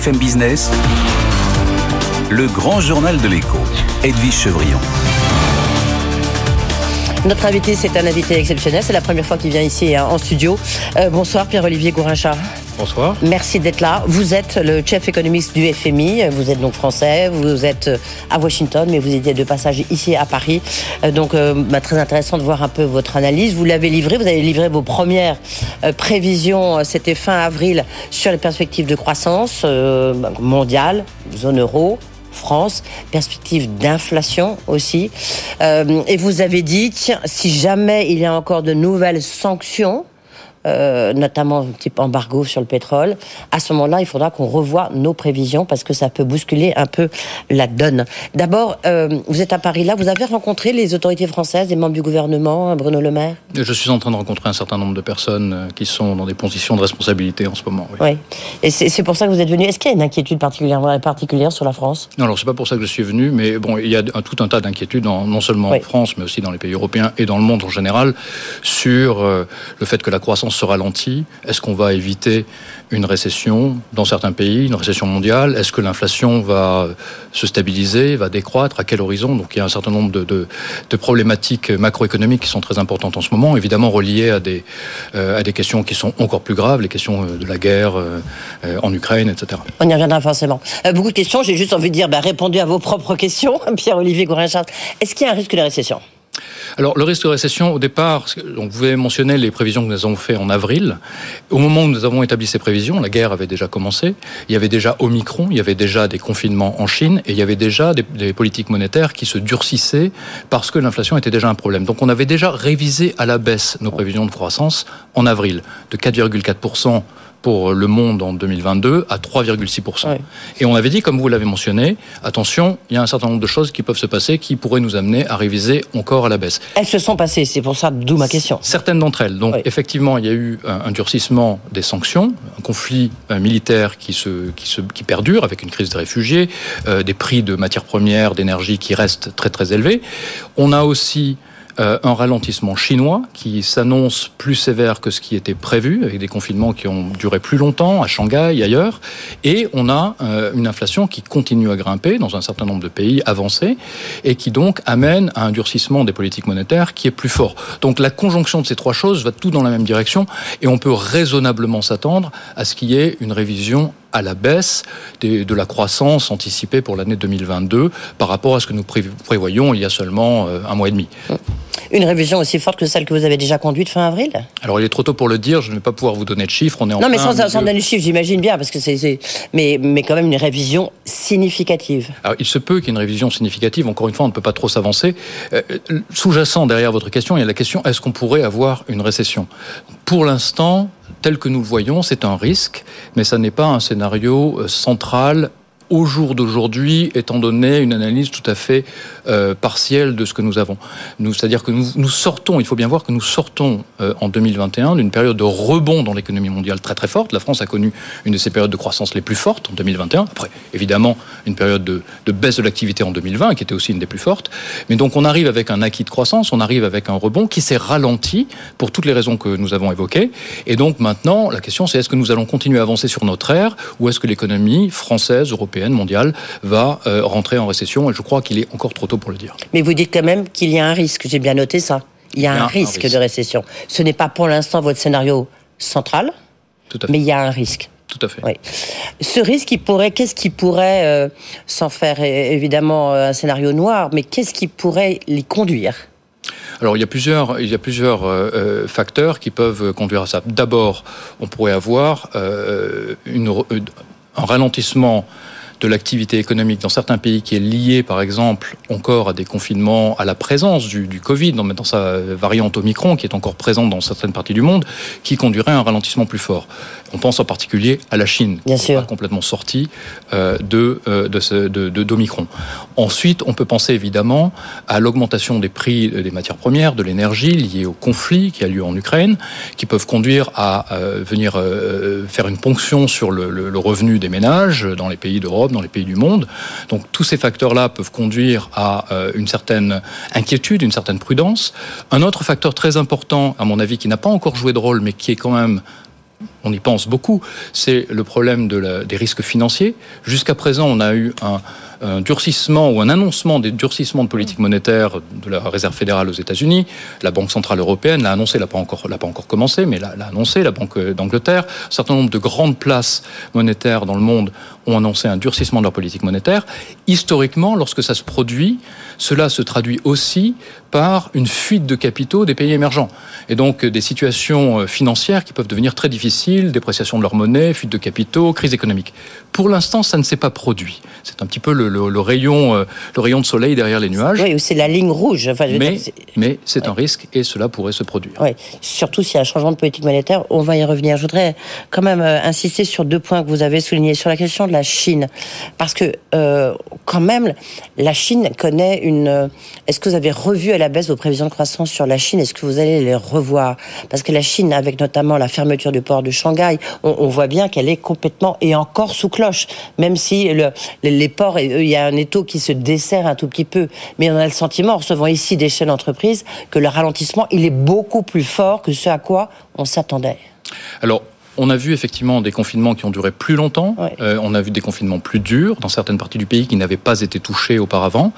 BFM Business, le grand journal de l'écho, Edwige Chevrillon. Notre invité, c'est un invité exceptionnel. C'est la première fois qu'il vient ici hein, en studio. Euh, bonsoir, Pierre-Olivier Gourinchard. Merci d'être là. Vous êtes le chef économiste du FMI. Vous êtes donc français. Vous êtes euh, à Washington, mais vous étiez de passage ici à Paris. Euh, donc, bah, très intéressant de voir un peu votre analyse. Vous l'avez livré. Vous avez livré vos premières prévisions. C'était fin avril sur les perspectives de croissance mondiale, zone euro, France, perspective d'inflation aussi. Euh, et vous avez dit, tiens, si jamais il y a encore de nouvelles sanctions, euh, notamment type embargo sur le pétrole, à ce moment-là, il faudra qu'on revoie nos prévisions parce que ça peut bousculer un peu la donne. D'abord, euh, vous êtes à Paris là, vous avez rencontré les autorités françaises, les membres du gouvernement, Bruno Le Maire? Je suis en train de rencontrer un certain nombre de personnes euh, qui sont dans des positions de responsabilité en ce moment. Oui. oui. Et c'est pour ça que vous êtes venu. Est-ce qu'il y a une inquiétude particulière, particulière sur la France? Non, alors c'est pas pour ça que je suis venu, mais bon, il y a un, tout un tas d'inquiétudes, non seulement en France, mais aussi dans les pays européens et dans le monde en général, sur le fait que la croissance se ralentit Est-ce qu'on va éviter une récession dans certains pays, une récession mondiale? Est-ce que l'inflation va se stabiliser, va décroître? À quel horizon? Donc il y a un certain nombre de, problématiques macroéconomiques qui sont très importantes en ce moment, évidemment reliées à des, euh, à des questions qui sont encore plus graves, les questions euh, de la guerre euh, en Ukraine, etc. On y reviendra forcément. beaucoup de questions, j'ai juste envie de dire, bah, répondu à vos propres questions, Pierre-Olivier Gourin-Charles. Est-ce qu'il y a un risque de récession? Alors, le risque de récession, au départ, donc vous avez mentionné les prévisions que nous avons faites en avril. Au moment où nous avons établi ces prévisions, la guerre avait déjà commencé. Il y avait déjà Omicron, il y avait déjà des confinements en Chine et il y avait déjà des, des politiques monétaires qui se durcissaient parce que l'inflation était déjà un problème. Donc, on avait déjà révisé à la baisse nos prévisions de croissance en avril de 4,4% pour le monde en 2022 à 3,6%. Et on avait dit, comme vous l'avez mentionné, attention, il y a un certain nombre de choses qui peuvent se passer qui pourraient nous amener à réviser encore à la baisse. Elles se sont passées, c'est pour ça, d'où ma question. Certaines d'entre elles. Donc effectivement, il y a eu un, durcissement des sanctions, un conflit euh, militaire qui, se, qui, se, qui perdure avec une crise des réfugiés, euh, des prix de matières premières, d'énergie qui restent très très élevés. On a aussi euh, un ralentissement chinois qui s'annonce plus sévère que ce qui était prévu, avec des confinements qui ont duré plus longtemps à Shanghai et ailleurs. Et on a euh, une inflation qui continue à grimper dans un certain nombre de pays avancés et qui donc amène à un durcissement des politiques monétaires qui est plus fort. Donc la conjonction de ces trois choses va tout dans la même direction et on peut raisonnablement s'attendre à ce qu'il y ait une révision à la baisse de la croissance anticipée pour l'année 2022 par rapport à ce que nous prévoyons il y a seulement euh, un mois et demi. Une révision aussi forte que celle que vous avez déjà conduite fin avril? Alors il est trop tôt pour le dire, je ne vais pas pouvoir vous donner de chiffres. On est non, mais sans, donner de chiffres, j'imagine bien, parce que c'est, mais, mais quand même une révision significative. Alors il se peut qu'il y ait une révision significative. Encore une fois, on ne peut pas trop s'avancer. Euh, sous-jacent derrière votre question, il y a la question est-ce qu'on pourrait avoir une récession? Pour l'instant, tel que nous le voyons, c'est un risque, mais ça n'est pas un scénario euh, central au jour d'aujourd'hui, étant donné une analyse tout à fait euh, partielle de ce que nous avons. C'est-à-dire que nous, nous, sortons, il faut bien voir que nous sortons euh, en 2021 d'une période de rebond dans l'économie mondiale très très forte. La France a connu une de ses périodes de croissance les plus fortes en 2021. Après, évidemment, une période de, de baisse de l'activité en 2020, qui était aussi une des plus fortes. Mais donc, on arrive avec un acquis de croissance, on arrive avec un rebond qui s'est ralenti pour toutes les raisons que nous avons évoquées. Et donc, maintenant, la question, c'est est-ce que nous allons continuer à avancer sur notre ère ou est-ce que l'économie française, européenne, mondiale va euh, rentrer en récession et je crois qu'il est encore trop tôt pour le dire. Mais vous dites quand même qu'il y a un risque, j'ai bien noté ça. Il y a, un, risque de récession. Ce n'est pas pour l'instant votre scénario central, mais il y a un risque. Tout à fait. Oui. Ce risque, pourrait, qu'est-ce qui pourrait, euh, sans faire évidemment euh, un scénario noir, mais qu'est-ce qui pourrait l'y conduire? Alors il y a plusieurs, il y a plusieurs facteurs qui peuvent conduire à ça. D'abord, on pourrait avoir une, un ralentissement de l'activité économique dans certains pays qui est lié, par exemple, encore à des confinements, à la présence du, du Covid, dans, dans sa variante Omicron, qui est encore présente dans certaines parties du monde, qui conduirait à un ralentissement plus fort. On pense en particulier à la Chine, Bien qui est complètement sortie euh, de, euh, de, de, d'Omicron. Ensuite, on peut penser évidemment à l'augmentation des prix des matières premières, de l'énergie liée au conflit qui a lieu en Ukraine, qui peuvent conduire à euh, venir euh, faire une ponction sur le, le, le revenu des ménages dans les pays d'Europe dans les pays du monde. Donc tous ces facteurs-là peuvent conduire à euh, une certaine inquiétude, une certaine prudence. Un autre facteur très important, à mon avis, qui n'a pas encore joué de rôle, mais qui est quand même on y pense beaucoup, c'est le problème des risques financiers. Jusqu'à présent, on a eu un, un durcissement ou un annoncement des durcissements de politique monétaire de la Réserve fédérale aux États-Unis. La Banque centrale européenne l'a annoncé, l'a pas encore, l'a pas encore commencé, mais l'a annoncé. La Banque d'Angleterre, un certain nombre de grandes places monétaires dans le monde ont annoncé un durcissement de leur politique monétaire. Historiquement, lorsque ça se produit, cela se traduit aussi par une fuite de capitaux des pays émergents. Et donc des situations euh, financières qui peuvent devenir très difficiles, dépréciation de leur monnaie, fuite de capitaux, crise économique. Pour l'instant, ça ne s'est pas produit. C'est un petit peu le, le, rayon, euh, le rayon de soleil derrière les nuages. Oui, c'est la ligne rouge. Enfin, mais c'est un risque et cela pourrait se produire. Oui, surtout s'il y a un changement de politique monétaire, on va y revenir. Je voudrais quand même euh, insister sur deux points que vous avez soulignés. Sur la question de la Chine. Parce que, euh, quand même, la Chine connaît une... Est-ce que vous avez revu à la baisse vos prévisions de croissance sur la Chine? Est-ce que vous allez les revoir? Parce que la Chine, avec notamment la fermeture du port de Shanghai, on, voit bien qu'elle est complètement et encore sous cloche. Même si le, les ports il y a un étau qui se dessert un tout petit peu. Mais on a le sentiment, en recevant ici des chaînes d'entreprise, que le ralentissement, il est beaucoup plus fort que ce à quoi on s'attendait. On a vu effectivement des confinements qui ont duré plus longtemps. Euh, on a vu des confinements plus durs dans certaines parties du pays qui n'avaient pas été touchés auparavant.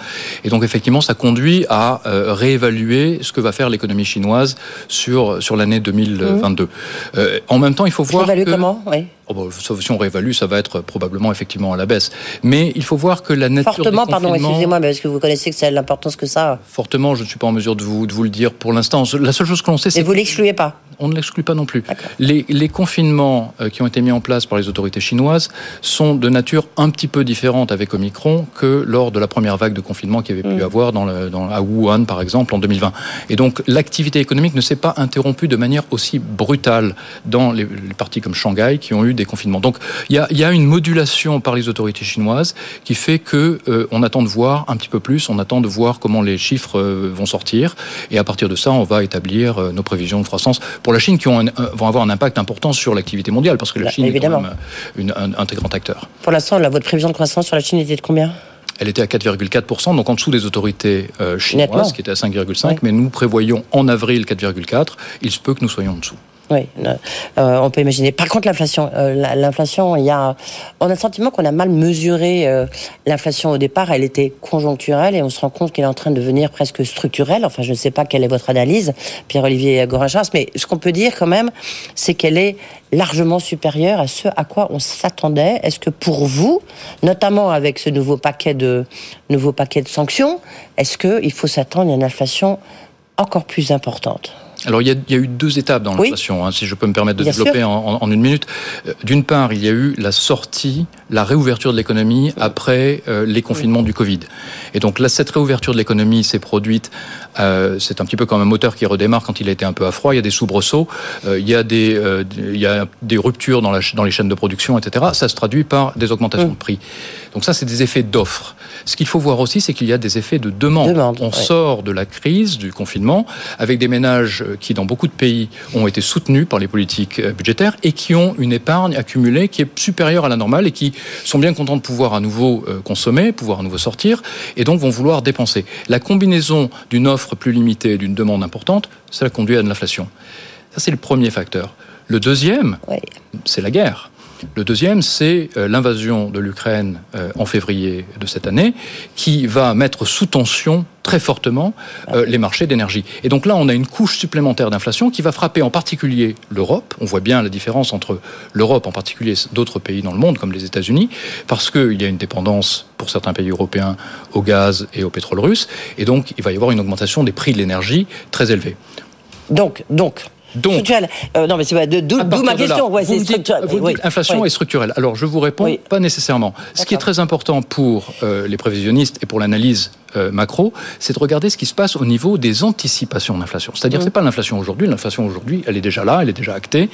Et donc effectivement, ça conduit à euh, réévaluer ce que va faire l'économie chinoise sur sur l'année 2022. Mmh. Euh, en même temps, il faut voir que... comment? Oui. Oh bah, si on réévalue, ça va être probablement effectivement à la baisse. Mais il faut voir que la nature Fortement, pardon, excusez-moi, parce que vous connaissez que c'est l'importance que ça Fortement, je ne suis pas en mesure de vous, de vous le dire pour l'instant. La seule chose que l'on sait, c'est... Mais vous l'excluez pas on ne l'exclut pas non plus. Les, les, confinements euh, qui ont été mis en place par les autorités chinoises sont de nature un petit peu différente avec Omicron que lors de la première vague de confinement qu'il y avait pu mm. avoir dans le, dans, à Wuhan, par exemple, en 2020. Et donc, l'activité économique ne s'est pas interrompue de manière aussi brutale dans les, parties comme Shanghai qui ont eu des confinements. Donc, il y a, y a, une modulation par les autorités chinoises qui fait que euh, on attend de voir un petit peu plus, on attend de voir comment les chiffres euh, vont sortir, et à partir de ça, on va établir nos prévisions de croissance pour la Chine qui ont vont avoir un impact important sur l'activité mondiale, parce que la bah, Chine est quand même une, un, un, très grand acteur. Pour l'instant, votre prévision de croissance sur la Chine était de combien? Elle était à 4,4%, donc en dessous des autorités euh, chinoises, qui étaient à 5,5%, mais nous prévoyons en avril 4,4%. Il se peut que nous soyons en dessous. Oui, euh, on peut imaginer. Par contre, l'inflation, euh, l'inflation, on a le sentiment qu'on a mal mesuré euh, l'inflation au départ. Elle était conjoncturelle et on se rend compte qu'elle est en train de devenir presque structurelle. Enfin, je ne sais pas quelle est votre analyse, Pierre-Olivier Gorinchas, mais ce qu'on peut dire quand même, c'est qu'elle est largement supérieure à ce à quoi on s'attendait. Est-ce que pour vous, notamment avec ce paquet de nouveau paquet de sanctions, est-ce qu'il faut s'attendre à une inflation encore plus importante? Alors il y, a, il y, a, eu deux étapes dans l'inflation, hein, si je peux me permettre de développer en, en, une minute. Euh, d'une part, il y a eu la sortie, la réouverture de l'économie après euh, les confinements du Covid. Et donc là, cette réouverture de l'économie s'est produite. Euh, c'est un petit peu comme un moteur qui redémarre quand il a été un peu à froid. Il y a des soubresauts, euh, il y a des, euh, il y a des ruptures dans, la, dans les chaînes de production, etc. Ça se traduit par des augmentations de prix. Donc ça, c'est des effets d'offre. Ce qu'il faut voir aussi, c'est qu'il y a des effets de demande. On sort de la crise, du confinement, avec des ménages qui, dans beaucoup de pays, ont été soutenus par les politiques euh, budgétaires et qui ont une épargne accumulée qui est supérieure à la normale et qui sont bien contents de pouvoir à nouveau euh, consommer, pouvoir à nouveau sortir, et donc vont vouloir dépenser. La combinaison d'une offre plus limitée et d'une demande importante, ça conduit à de l'inflation. Ça, c'est le premier facteur. Le deuxième, c'est la guerre. Le deuxième, c'est euh, l'invasion de l'Ukraine euh, en février de cette année, qui va mettre sous tension très fortement euh, les marchés d'énergie. Et donc là, on a une couche supplémentaire d'inflation qui va frapper en particulier l'Europe. On voit bien la différence entre l'Europe, en particulier d'autres pays dans le monde, comme les États-Unis, parce qu'il y a une dépendance pour certains pays européens au gaz et au pétrole russe. Et donc, il va y avoir une augmentation des prix de l'énergie très élevée. Donc, donc, donc, euh, non, mais c'est d'où ma question. Ouais, vous, dites, vous dites inflation est structurelle. Alors, je vous réponds pas nécessairement. Ce qui est très important pour euh, les prévisionnistes et pour l'analyse macro, c'est de regarder ce qui se passe au niveau des anticipations d'inflation. C'est-à-dire, mmh. c'est pas l'inflation aujourd'hui. L'inflation aujourd'hui, elle est déjà là, elle est déjà actée,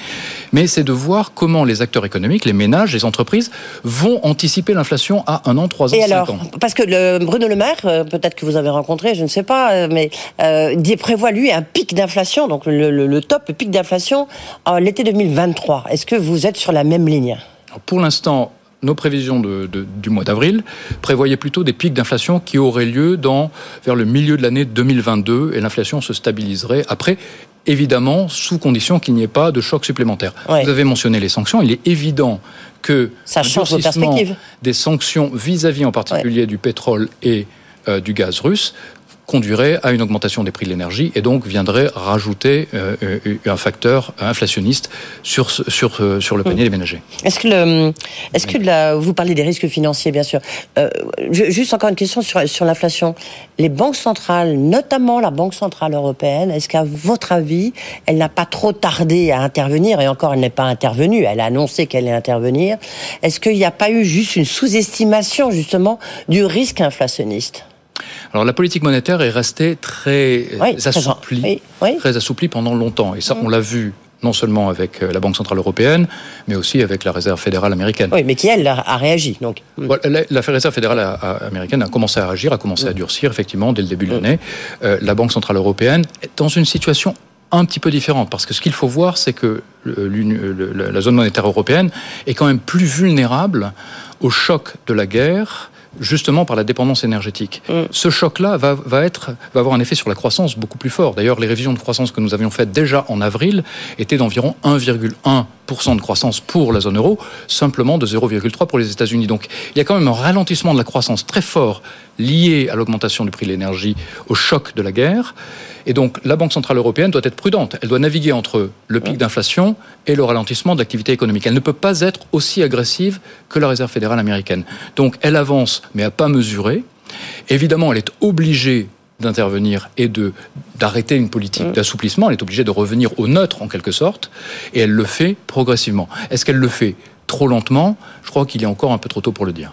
mais c'est de voir comment les acteurs économiques, les ménages, les entreprises vont anticiper l'inflation à un an, trois ans, Et alors, Parce que le Bruno Le Maire, euh, peut-être que vous avez rencontré, je ne sais pas, euh, mais euh, prévoit lui un pic d'inflation, donc le, le, le top, le pic d'inflation en l'été 2023. Est-ce que vous êtes sur la même ligne? Pour l'instant, nos prévisions de, du mois d'avril prévoyaient plutôt des pics d'inflation qui auraient lieu dans, vers le milieu de l'année 2022 et l'inflation se stabiliserait après évidemment sous condition qu'il n'y ait pas de choc supplémentaire. Vous avez mentionné les sanctions. Il est évident que ça change vos perspectives. des sanctions vis-à-vis en particulier du pétrole et euh, du gaz russe conduirait à une augmentation des prix de l'énergie et donc viendrait rajouter euh, euh, un facteur inflationniste sur, sur, euh, sur le panier des ménagers. Est-ce que, le, est-ce que la, vous parlez des risques financiers, bien sûr. juste encore une question sur, sur l'inflation. Les banques centrales, notamment la Banque Centrale Européenne, est-ce qu'à votre avis, elle n'a pas trop tardé à intervenir Et encore, elle n'est pas intervenue. Elle a annoncé qu'elle allait intervenir. Est-ce qu'il n'y a pas eu juste une sous-estimation, justement, du risque inflationniste? Alors la politique monétaire est restée très assouplie, très assouplie pendant longtemps. Et ça, mm. on l'a vu non seulement avec euh, la Banque centrale européenne, mais aussi avec la Réserve fédérale américaine. Oui, mais qui elle a réagi. Donc. Mm. La, Réserve fédérale américaine a commencé à réagir, a commencé à mm. durcir effectivement dès le début de l'année. Euh, la Banque centrale européenne est dans une situation un petit peu différente, parce que ce qu'il faut voir, c'est que la zone monétaire européenne est quand même plus vulnérable au choc de la guerre justement par la dépendance énergétique. Mm. Ce choc-là va, va, être, va avoir un effet sur la croissance beaucoup plus fort. D'ailleurs, les révisions de croissance que nous avions faites déjà en avril étaient d'environ 1,1% de croissance pour la zone euro, simplement de 0,3% pour les États-Unis. Donc il y a quand même un ralentissement de la croissance très fort lié à l'augmentation du prix de l'énergie, au choc de la guerre. Et donc la Banque Centrale Européenne doit être prudente. Elle doit naviguer entre le pic d'inflation et le ralentissement de l'activité économique. Elle ne peut pas être aussi agressive que la Réserve fédérale américaine. Donc elle avance, mais à pas mesurer. Évidemment, elle est obligée d'intervenir et de d'arrêter une politique d'assouplissement. Elle est obligée de revenir au neutre en quelque sorte, et elle le fait progressivement. Est-ce qu'elle le fait trop lentement, je crois qu'il est encore un peu trop tôt pour le dire.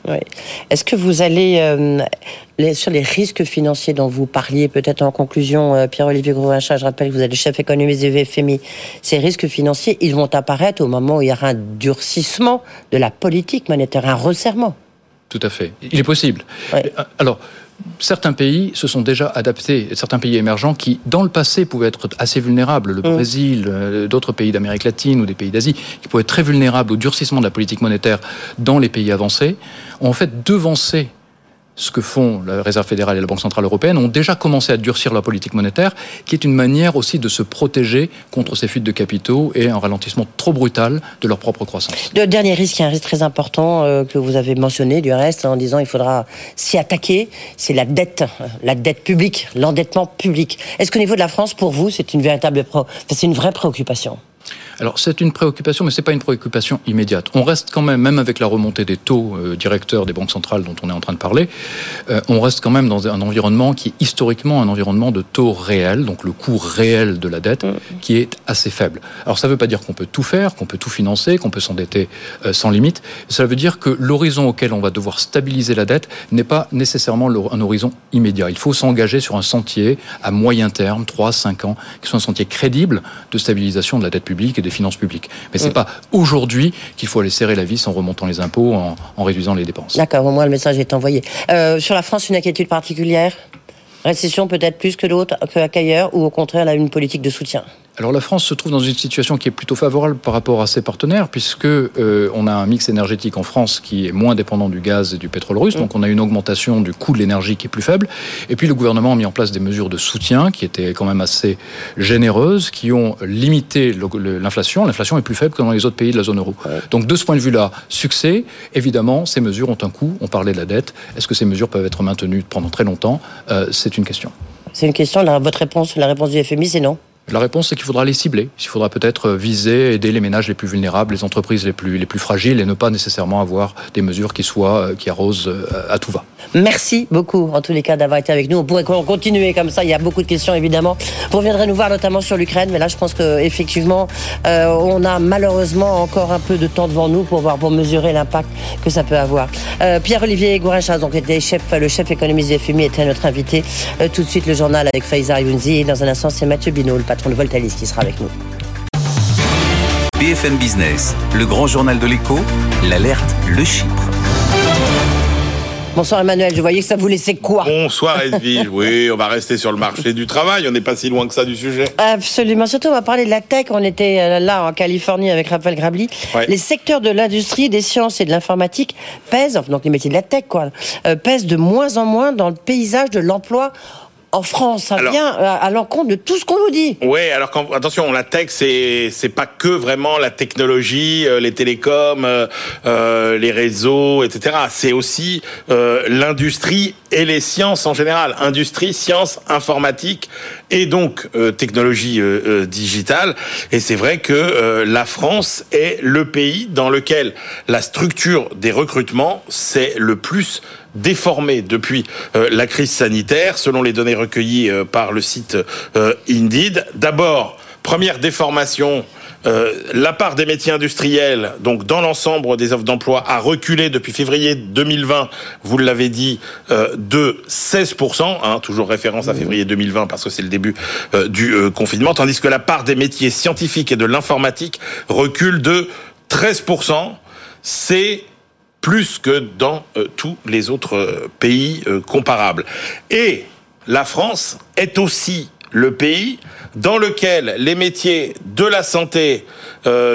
Est-ce que vous allez, euh, sur les risques financiers dont vous parliez, peut-être en conclusion, euh, Pierre-Olivier Grouvinchat, je rappelle que vous êtes le chef économiste du VFMI, ces risques financiers, ils vont apparaître au moment où il y aura un durcissement de la politique monétaire, un resserrement Tout à fait. Il est possible. Alors, certains pays se sont déjà adaptés, certains pays émergents qui, dans le passé, pouvaient être assez vulnérables, le mm. Brésil, euh, d'autres pays d'Amérique latine ou des pays d'Asie, qui pouvaient être très vulnérables au durcissement de la politique monétaire dans les pays avancés, ont en fait devancé ce que font la Réserve fédérale et la Banque centrale européenne, ont déjà commencé à durcir la politique monétaire, qui est une manière aussi de se protéger contre ces fuites de capitaux et un ralentissement trop brutal de leur propre croissance. Le dernier risque, un risque très important euh, que vous avez mentionné du reste, en disant il faudra s'y attaquer, c'est la dette, la dette publique, l'endettement public. Est-ce qu'au niveau de la France, pour vous, c'est une véritable, c'est une vraie préoccupation? Alors c'est une préoccupation, mais ce n'est pas une préoccupation immédiate. On reste quand même, même avec la remontée des taux euh, directeurs des banques centrales dont on est en train de parler, euh, on reste quand même dans un environnement qui est historiquement un environnement de taux réel, donc le coût réel de la dette, mm. qui est assez faible. Alors ça ne veut pas dire qu'on peut tout faire, qu'on peut tout financer, qu'on peut s'endetter euh, sans limite. Ça veut dire que l'horizon auquel on va devoir stabiliser la dette n'est pas nécessairement un horizon immédiat. Il faut s'engager sur un sentier à moyen terme, 3-5 ans, qui soit un sentier crédible de stabilisation de la dette publique des finances publiques. Mais c'est n'est pas aujourd'hui qu'il faut aller serrer la vis en remontant les impôts, en, réduisant les dépenses. D'accord, au moins le message est envoyé. Euh, sur la France, une inquiétude particulière? Récession peut-être plus que d'autres, qu'ailleurs, ou au contraire, elle a une politique de soutien? Alors la France se trouve dans une situation qui est plutôt favorable par rapport à ses partenaires, puisque euh, on a un mix énergétique en France qui est moins dépendant du gaz et du pétrole russe, donc on a une augmentation du coût de l'énergie qui est plus faible. Et puis le gouvernement a mis en place des mesures de soutien qui étaient quand même assez généreuses, qui ont limité l'inflation. L'inflation est plus faible que dans les autres pays de la zone euro. Donc de ce point de vue-là, succès. Évidemment, ces mesures ont un coût. On parlait de la dette. Est-ce que ces mesures peuvent être maintenues pendant très longtemps? Euh, C'est une question. C'est une question. votre réponse, la réponse du FMI, c'est non. La réponse, c'est qu'il faudra les cibler. Il faudra peut-être viser, aider les ménages les plus vulnérables, les entreprises les plus, les plus fragiles et ne pas nécessairement avoir des mesures qui soient, euh, qui arrosent euh, à tout va. Merci beaucoup, en tous les cas, d'avoir été avec nous. On pourrait continuer comme ça. Il y a beaucoup de questions, évidemment. Vous reviendrez nous voir notamment sur l'Ukraine, mais là, je pense qu'effectivement, euh, on a malheureusement encore un peu de temps devant nous pour voir, pour mesurer l'impact que ça peut avoir. Euh, Pierre-Olivier Gourinchas, donc, le chef économiste du FMI, était notre invité. tout de suite, le journal avec Faiza Younzi. Dans un instant, c'est Mathieu Binot, patron de Voltalis qui sera avec nous. BFM Business, le grand journal de l'écho, l'alerte, le Chypre. Bonsoir Emmanuel, je voyais que ça vous laissait quoi? Bonsoir Edwige, oui, on va rester sur le marché du travail, on n'est pas si loin que ça du sujet. Absolument, surtout on va parler de la tech, on était euh, là en Californie avec Raphaël Grabli. Les secteurs de l'industrie, des sciences et de l'informatique pèsent, donc les métiers de la tech quoi, euh, pèsent de moins en moins dans le paysage de l'emploi en France. Ça vient à, l'encontre de tout ce qu'on nous dit. Oui, alors quand, attention, la tech, c'est c'est pas que vraiment la technologie, les télécoms, euh, les réseaux, etc. C'est aussi l'industrie et les sciences en général, industrie, sciences, informatique et donc technologie digitale. Et c'est vrai que la France est le pays dans lequel la structure des recrutements c'est le plus déformé depuis euh, la crise sanitaire, selon les données recueillies euh, par le site euh, Indeed. D'abord, première déformation, la part des métiers industriels, donc dans l'ensemble des offres d'emploi, a reculé depuis février 2020, vous l'avez dit, de 16%, hein, toujours référence à février 2020 parce que c'est le début du confinement, tandis que la part des métiers scientifiques et de l'informatique recule de 13%. C'est plus que dans euh, tous les autres euh, pays euh, comparables. Et la France est aussi le pays dans lequel les métiers de la santé,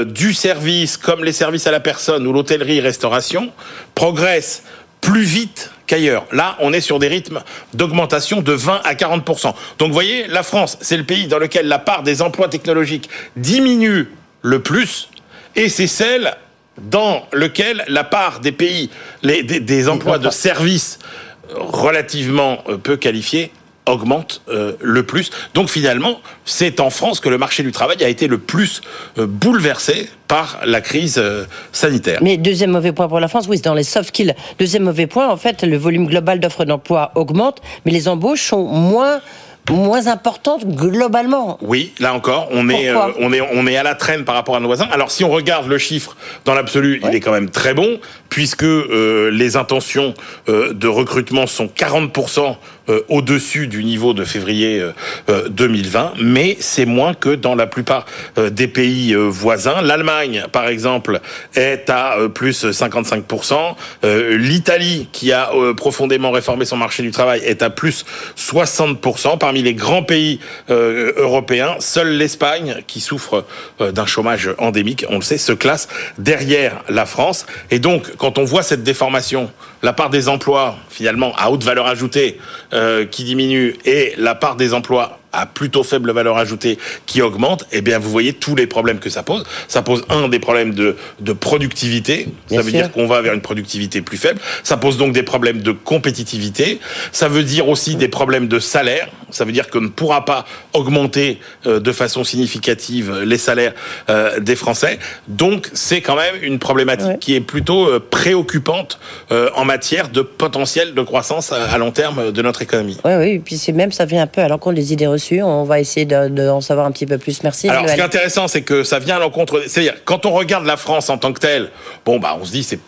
du service, comme les services à la personne ou l'hôtellerie-restauration, progressent plus vite qu'ailleurs. Là, on est sur des rythmes d'augmentation de 20 à 40% Donc, vous voyez, la France, c'est le pays dans lequel la part des emplois technologiques diminue le plus, et c'est celle dans lequel la part des pays, des, emplois de services relativement euh, peu qualifiés augmente euh, le plus. Donc finalement, c'est en France que le marché du travail a été le plus euh, bouleversé par la crise sanitaire. Mais deuxième mauvais point pour la France, oui, c'est dans les soft skills. Deuxième mauvais point, en fait, le volume global d'offres d'emploi augmente, mais les embauches sont moins moins importante globalement. Oui, là encore, on est, euh, on est, on est à la traîne par rapport à nos voisins. Alors, si on regarde le chiffre dans l'absolu, il est quand même très bon, puisque euh, les intentions euh, de recrutement sont 40% au-dessus du niveau de février 2020, mais c'est moins que dans la plupart des pays voisins. L'Allemagne, par exemple, est à plus 55%. L'Italie, qui a profondément réformé son marché du travail, est à plus 60%. Parmi les grands pays européens, seule l'Espagne, qui souffre d'un chômage endémique, on le sait, se classe derrière la France. Et donc, quand on voit cette déformation, la part des emplois finalement à haute valeur ajoutée euh, qui diminue et la part des emplois à plutôt faible valeur ajoutée qui augmente, eh bien, vous voyez tous les problèmes que ça pose. Ça pose un des problèmes de, de productivité. ça veut dire qu'on va vers une productivité plus faible. Ça pose donc des problèmes de compétitivité. Ça veut dire aussi des problèmes de salaire. Ça veut dire qu'on ne pourra pas augmenter euh, de façon significative les salaires euh, des Français. Donc, c'est quand même une problématique qui est plutôt euh, préoccupante en matière de potentiel de croissance à, long terme de notre économie. Oui, oui. Et puis c'est même, ça vient un peu à l'encontre des idées reçues on va essayer d'en savoir un petit peu plus. Merci. Alors, ce qui est intéressant, c'est que ça vient à l'encontre. C'est-à-dire, quand on regarde la France en tant que telle, bon, bah, on se dit, c'est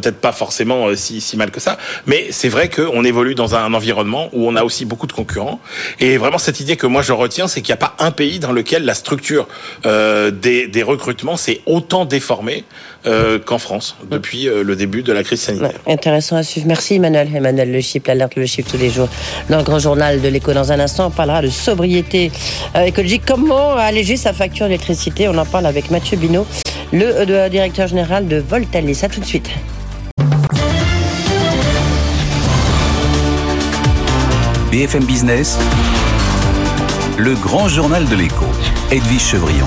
peut-être pas forcément euh, si, si mal que ça, mais c'est vrai qu'on évolue dans un environnement où on a aussi beaucoup de concurrents. Et vraiment, cette idée que moi je retiens, c'est qu'il n'y a pas un pays dans lequel la structure euh, des, des, recrutements s'est autant déformée euh, qu'en France depuis euh, le début de la crise sanitaire. intéressant à suivre. Merci Emmanuel. Emmanuel Le Chip, l'alerte Le Chip tous les jours dans le grand journal de l'éco. Dans un instant, on parlera de sobriété écologique. Comment alléger sa facture d'électricité? On en parle avec Mathieu Binot, le directeur général de Voltalis. À tout de suite. BFM Business, le grand journal de l'écho, Edwige Chevrillon.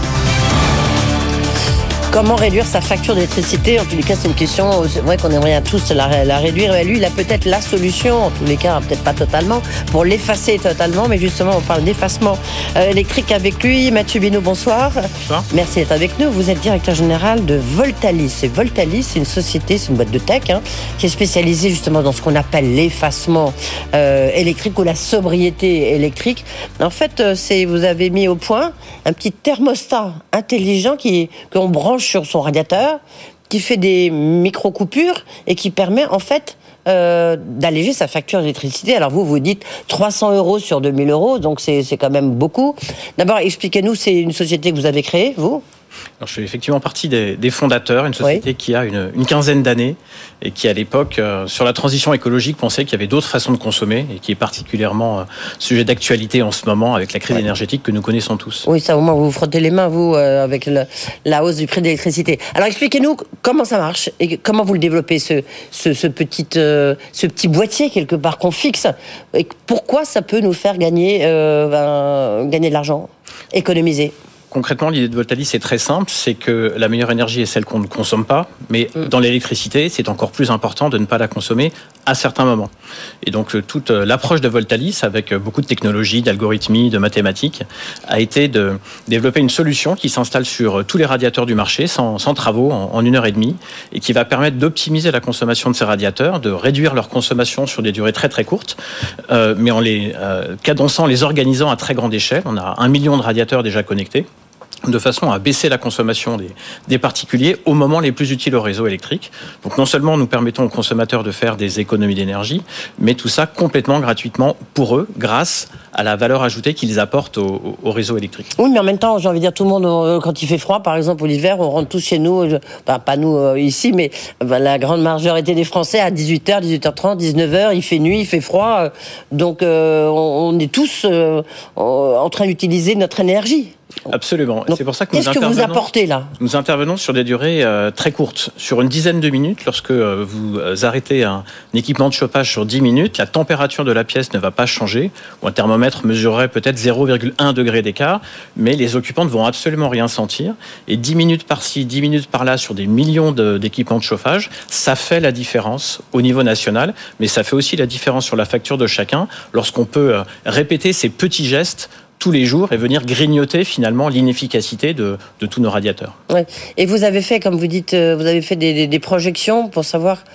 Comment réduire sa facture d'électricité En tous les cas, c'est une question. Vrai qu'on aimerait tous la, la réduire. Mais lui, il a peut-être la solution. En tous les cas, peut-être pas totalement, pour l'effacer totalement. Mais justement, on parle d'effacement euh, électrique avec lui. Mathieu Bino, bonsoir. bonsoir. Merci d'être avec nous. Vous êtes directeur général de Voltalis. Et Voltalis, c'est une société, c'est une boîte de tech, hein, qui est spécialisée justement dans ce qu'on appelle l'effacement euh, électrique ou la sobriété électrique. En fait, euh, c'est vous avez mis au point un petit thermostat intelligent qui qu'on branche sur son radiateur, qui fait des micro-coupures et qui permet en fait euh, d'alléger sa facture d'électricité. Alors vous, vous dites 300 euros sur 2000 euros, donc c'est quand même beaucoup. D'abord, expliquez-nous, c'est une société que vous avez créée, vous? Alors, je fais effectivement partie des, des fondateurs, une société qui a une, une quinzaine d'années et qui, à l'époque, euh, sur la transition écologique, pensait qu'il y avait d'autres façons de consommer et qui est particulièrement euh, sujet d'actualité en ce moment avec la crise énergétique que nous connaissons tous. Oui, ça au moins vous vous frottez les mains, vous, euh, avec le- la hausse du prix de l'électricité. Alors expliquez-nous comment ça marche et comment vous le développez, ce, ce, ce petit, ce petit boîtier quelque part qu'on fixe. Et pourquoi ça peut nous faire gagner, ben, gagner de l'argent, économiser? Concrètement, l'idée de Voltalis est très simple, c'est que la meilleure énergie est celle qu'on ne consomme pas, mais dans l'électricité, c'est encore plus important de ne pas la consommer à certains moments. Et donc euh, toute euh, l'approche de Voltalis, avec euh, beaucoup de technologies, d'algorithmie, de mathématiques, a été de développer une solution qui s'installe sur tous les radiateurs du marché, sans, sans travaux, en, en une heure et demie, et qui va permettre d'optimiser la consommation de ces radiateurs, de réduire leur consommation sur des durées très très courtes, euh, mais en les euh, cadençant, les organisant à très grande échelle. On a un million de radiateurs déjà connectés de façon à baisser la consommation des, des particuliers au moment les plus utiles au réseau électrique. Donc non seulement nous permettons aux consommateurs de faire des économies d'énergie, mais tout ça complètement gratuitement pour eux, grâce à la valeur ajoutée qu'ils apportent au, au- au réseau électrique. Oui, mais en même temps, j'ai envie de dire, tout le monde, euh, quand il fait froid, par exemple, l'hiver, on rentre tous chez nous, enfin, pas nous euh, ici, mais ben, la grande majorité des Français à 18h, 18h30, 19h, il fait nuit, il fait froid, donc euh, on, on est tous euh, en train d'utiliser notre énergie. Absolument. C'est pour ça que nous Qu'est-ce que vous intervenons- apportez là Nous intervenons sur des durées euh, très courtes, sur une dizaine de minutes. Lorsque euh, vous euh, arrêtez un, équipement de chauffage sur 10 minutes, la température de la pièce ne va pas changer. Ou un thermomètre mesurerait peut-être 0,1 degré d'écart, mais les occupants ne vont absolument rien sentir. Et 10 minutes par-ci, 10 minutes par-là sur des millions d'équipements de chauffage, ça fait la différence au niveau national, mais ça fait aussi la différence sur la facture de chacun lorsqu'on peut répéter ces petits gestes tous les jours et venir grignoter finalement l'inefficacité de, de tous nos radiateurs. Ouais. Et vous avez fait, comme vous dites, euh, vous avez fait des, projections pour savoir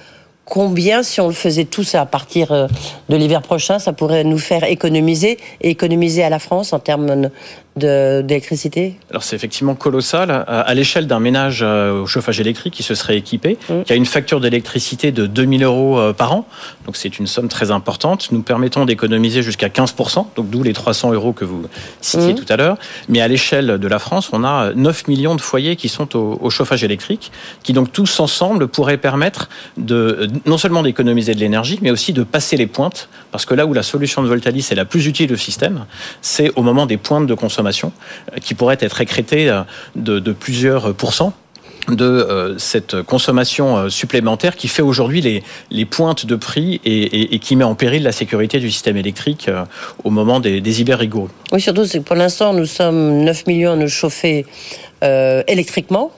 combien, si on le faisait tous à partir euh, de l'hiver prochain, ça pourrait nous faire économiser et économiser à la France en termes d'électricité Alors c'est effectivement colossal. À à l'échelle d'un ménage euh, au chauffage électrique qui se serait équipé, Mm. qui a une facture d'électricité de 2000 euros euh, par an, donc c'est une somme très importante. Nous permettons d'économiser jusqu'à 15%, donc d'où les 300 euros que vous citiez Mm. tout à l'heure. Mais à l'échelle de la France, on a 9 millions de foyers qui sont au, au chauffage électrique, qui donc tous ensemble pourraient permettre de non seulement d'économiser de l'énergie, mais aussi de passer les pointes, parce que là où la solution de Voltalis est la plus utile au système, c'est au moment des pointes de consommation, euh, qui pourraient être écrétées euh, de, plusieurs pourcents de euh, cette consommation supplémentaire qui fait aujourd'hui les, les pointes de prix et, qui met en péril la sécurité du système électrique au moment des, des hivers rigoureux. Oui, surtout, c'est que pour l'instant, nous sommes 9 millions à nous chauffer euh, électriquement,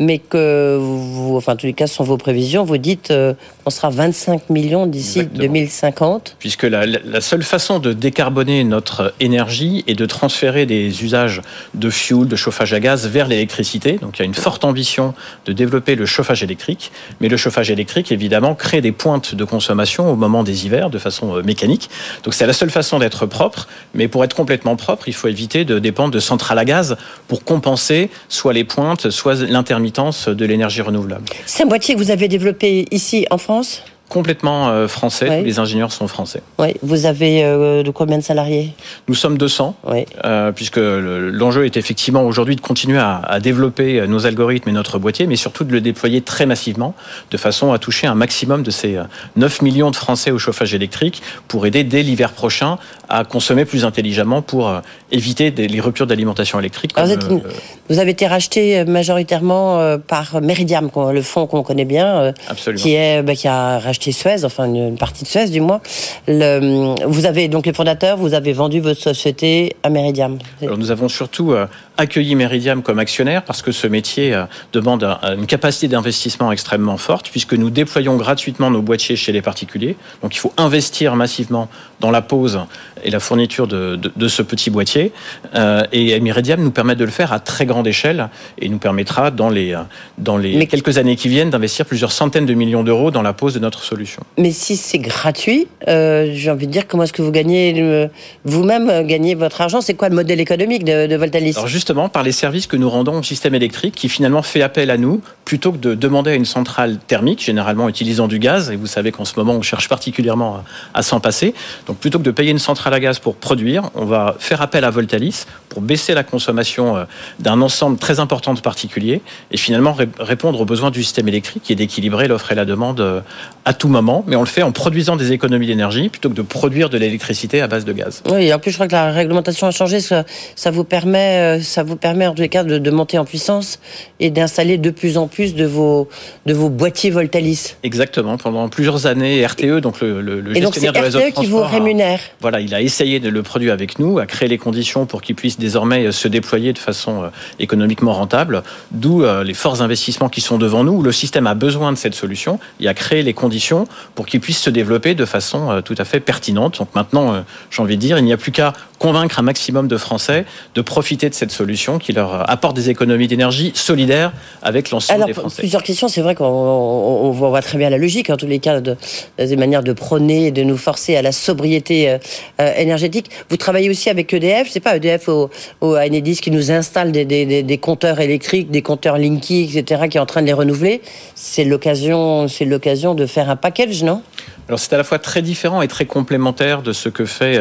mais que, vous, enfin, en tous les cas, ce sont vos prévisions, vous dites euh, on sera 25 millions d'ici Exactement. 2050. Puisque la, la seule façon de décarboner notre énergie est de transférer des usages de fuel, de chauffage à gaz vers l'électricité. Donc il y a une forte ambition de développer le chauffage électrique. Mais le chauffage électrique, évidemment, crée des pointes de consommation au moment des hivers de façon euh, mécanique. Donc c'est la seule façon d'être propre. Mais pour être complètement propre, il faut éviter de dépendre de centrales à gaz pour compenser soit les pointes, soit l'intermittence de l'énergie renouvelable. C'est un boîtier que vous avez développé ici en France? Complètement euh, français, tous les ingénieurs sont français. Oui. Vous avez euh, de combien de salariés? Nous sommes 200. Oui. Euh, puisque le- l'enjeu est effectivement aujourd'hui de continuer à, à développer nos algorithmes et notre boîtier, mais surtout de le déployer très massivement, de façon à toucher un maximum de ces euh, 9 millions de Français au chauffage électrique, pour aider dès l'hiver prochain à consommer plus intelligemment pour éviter des- les ruptures d'alimentation électrique. Vous, êtes euh, avez été racheté majoritairement par Meridiam, le fonds qu'on connaît bien, absolument. qui, est, bah, qui a racheté Suez, enfin une, partie de Suez du moins. Vous avez donc les fondateurs, vous avez vendu votre société à Meridiam. Alors nous avons surtout euh, accueilli Meridiam comme actionnaire parce que ce métier euh, demande un- une capacité d'investissement extrêmement forte puisque nous déployons gratuitement nos boîtiers chez les particuliers. Donc il faut investir massivement dans la pose et la fourniture de, de- de ce petit boîtier. Euh, et Meridiam nous permet de le faire à très grande échelle et nous permettra dans les, euh, dans les Mais- quelques années qui viennent d'investir plusieurs centaines de millions d'euros dans la pose de notre solution. Mais si c'est gratuit, euh, j'ai envie de dire comment est-ce que vous gagnez vous-même gagnez votre argent? C'est quoi le modèle économique de, de Voltalis? Alors par les services que nous rendons au système électrique, qui finalement fait appel à nous plutôt que de demander à une centrale thermique, généralement utilisant du gaz, et vous savez qu'en ce moment on cherche particulièrement à, s'en passer, donc plutôt que de payer une centrale à gaz pour produire, on va faire appel à Voltalis pour baisser la consommation euh, d'un ensemble très important de particuliers et finalement répondre aux besoins du système électrique qui est d'équilibrer l'offre et la demande euh, à tout moment, mais on le fait en produisant des économies d'énergie plutôt que de produire de l'électricité à base de gaz. Oui, en plus je crois que la réglementation a changé, ça, ça vous permet, euh, ça vous permet en tous les cas de, de monter en puissance et d'installer de plus en plus de vos, de vos boîtiers Voltalis. Exactement, pendant plusieurs années, RTE, donc le, le, le gestionnaire de réseau de transport, qui vous rémunère. voilà, il a essayé de le produire avec nous, a créé les conditions pour qu'il puisse désormais se déployer de façon euh, économiquement rentable, d'où euh, les forts investissements qui sont devant nous. Le système a besoin de cette solution, il a créé les conditions pour qu'il puisse se développer de façon euh, tout à fait pertinente. Donc maintenant, j'ai envie de dire, il n'y a plus qu'à convaincre un maximum de Français de profiter de cette solution qui leur apporte des économies d'énergie solidaires avec l'ensemble des Français. Plusieurs questions, c'est vrai qu'on voit très bien la logique, en tous les cas, de, des manières de prôner et de nous forcer à la sobriété énergétique. Vous travaillez aussi avec EDF, je sais pas, EDF au, au, Enedis qui nous installe des, des, des, compteurs électriques, des compteurs Linky, etc., qui est en train de les renouveler. C'est l'occasion, c'est l'occasion de faire un package, non? Alors c'est à la fois très différent et très complémentaire de ce que fait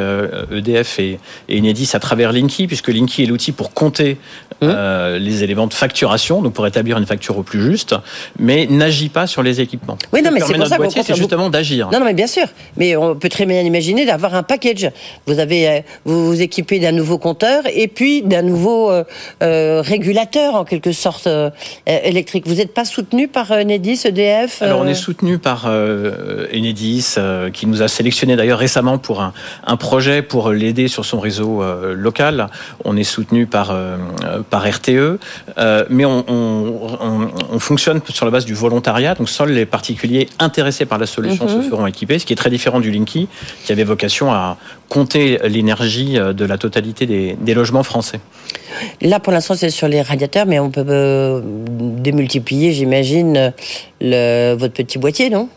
EDF euh, e et, Enedis à travers Linky, puisque Linky est l'outil pour compter mmh. euh, les éléments de facturation, donc pour établir une facture au plus juste, mais n'agit pas sur les équipements. Oui, non, mais c'est pour ça qu'on c'est justement d'agir. Non, non, mais bien sûr. Mais on peut très bien imaginer d'avoir un package. Vous avez, euh, vous vous équipez d'un nouveau compteur et puis d'un nouveau régulateur en quelque sorte électrique. Vous n'êtes pas soutenu par Enedis, EDF Alors on est soutenu par Enedis euh, qui nous a sélectionné d'ailleurs récemment pour un, un projet pour l'aider sur son réseau euh, local. On est soutenu par, euh, par RTE, mais on, on, on, fonctionne sur la base du volontariat, donc seuls les particuliers intéressés par la solution se mhm. feront équiper, ce qui est très différent du Linky, qui avait vocation à compter l'énergie de la totalité des, des logements français. Là, pour l'instant, c'est sur les radiateurs, mais on peut démultiplier, j'imagine, votre petit boîtier, non?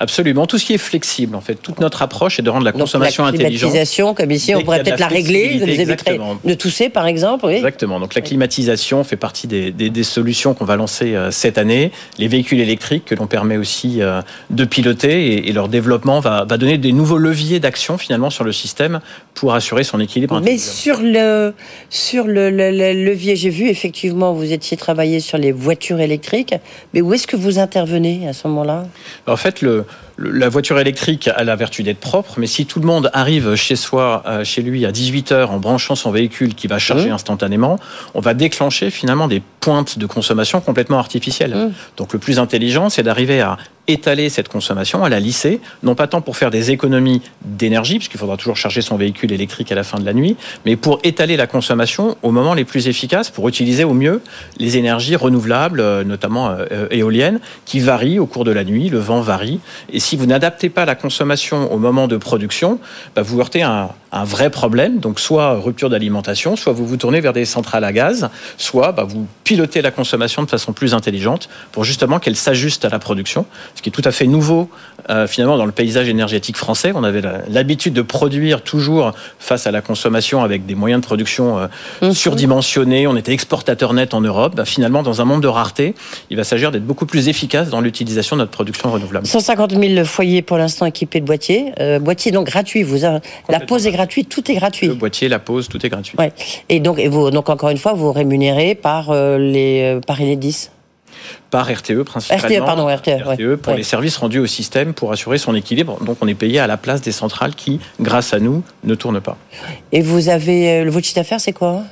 Absolument. Tout ce qui est flexible, en fait. Toute notre approche est de rendre la consommation Donc, la climatisation, comme ici, on pourrait peut-être la régler. Vous éviterez de tousser, par exemple. Oui. Exactement. Donc, la climatisation fait partie des, des, des solutions qu'on va lancer euh, cette année. Les véhicules électriques que l'on permet aussi euh, de piloter et, et leur développement va, va, donner des nouveaux leviers d'action, finalement, sur le système pour assurer son équilibre. Mais sur le, sur le, le, le levier, j'ai vu, effectivement, vous étiez travaillé sur les voitures électriques. Mais où est-ce que vous intervenez à ce moment-là? En fait, le, la voiture électrique a la vertu d'être propre, mais si tout le monde arrive chez soi, euh, chez lui, à 18 heures en branchant son véhicule qui va charger mmh. instantanément, on va déclencher finalement des pointes de consommation complètement artificielles. Mmh. Donc le plus intelligent, c'est d'arriver à étaler cette consommation, à la lisser, non pas tant pour faire des économies d'énergie, puisqu'il faudra toujours charger son véhicule électrique à la fin de la nuit, mais pour étaler la consommation au moment les plus efficaces, pour utiliser au mieux les énergies renouvelables, euh, notamment euh, éoliennes, qui varient au cours de la nuit, le vent varie. Et si vous n'adaptez pas la consommation au moment de production, bah vous heurtez un, un, vrai problème, donc soit rupture d'alimentation, soit vous vous tournez vers des centrales à gaz, soit bah, vous pilotez la consommation de façon plus intelligente pour justement qu'elle s'ajuste à la production ce qui est tout à fait nouveau euh, finalement dans le paysage énergétique français. On avait l'habitude de produire toujours face à la consommation avec des moyens de production euh, mhm. surdimensionnés. On était exportateur net en Europe. Bah, finalement, dans un monde de rareté, il va s'agir d'être beaucoup plus efficace dans l'utilisation de notre production renouvelable. 150 000 foyers pour l'instant équipés de boîtiers. Euh, boîtiers donc gratuits. Vous la pose est gratuite, tout est gratuit. Le boîtier, la pose, tout est gratuit. Ouais. Et donc, et vous, donc encore une fois, vous rémunérez par les par Enedis? Par RTE principalement. RTE, pardon, RTE, RTE pour les services rendus au système pour assurer son équilibre. Donc on est payé à la place des centrales qui, grâce à nous, ne tournent pas. Et vous avez le votre chiffre d'affaires, c'est quoi?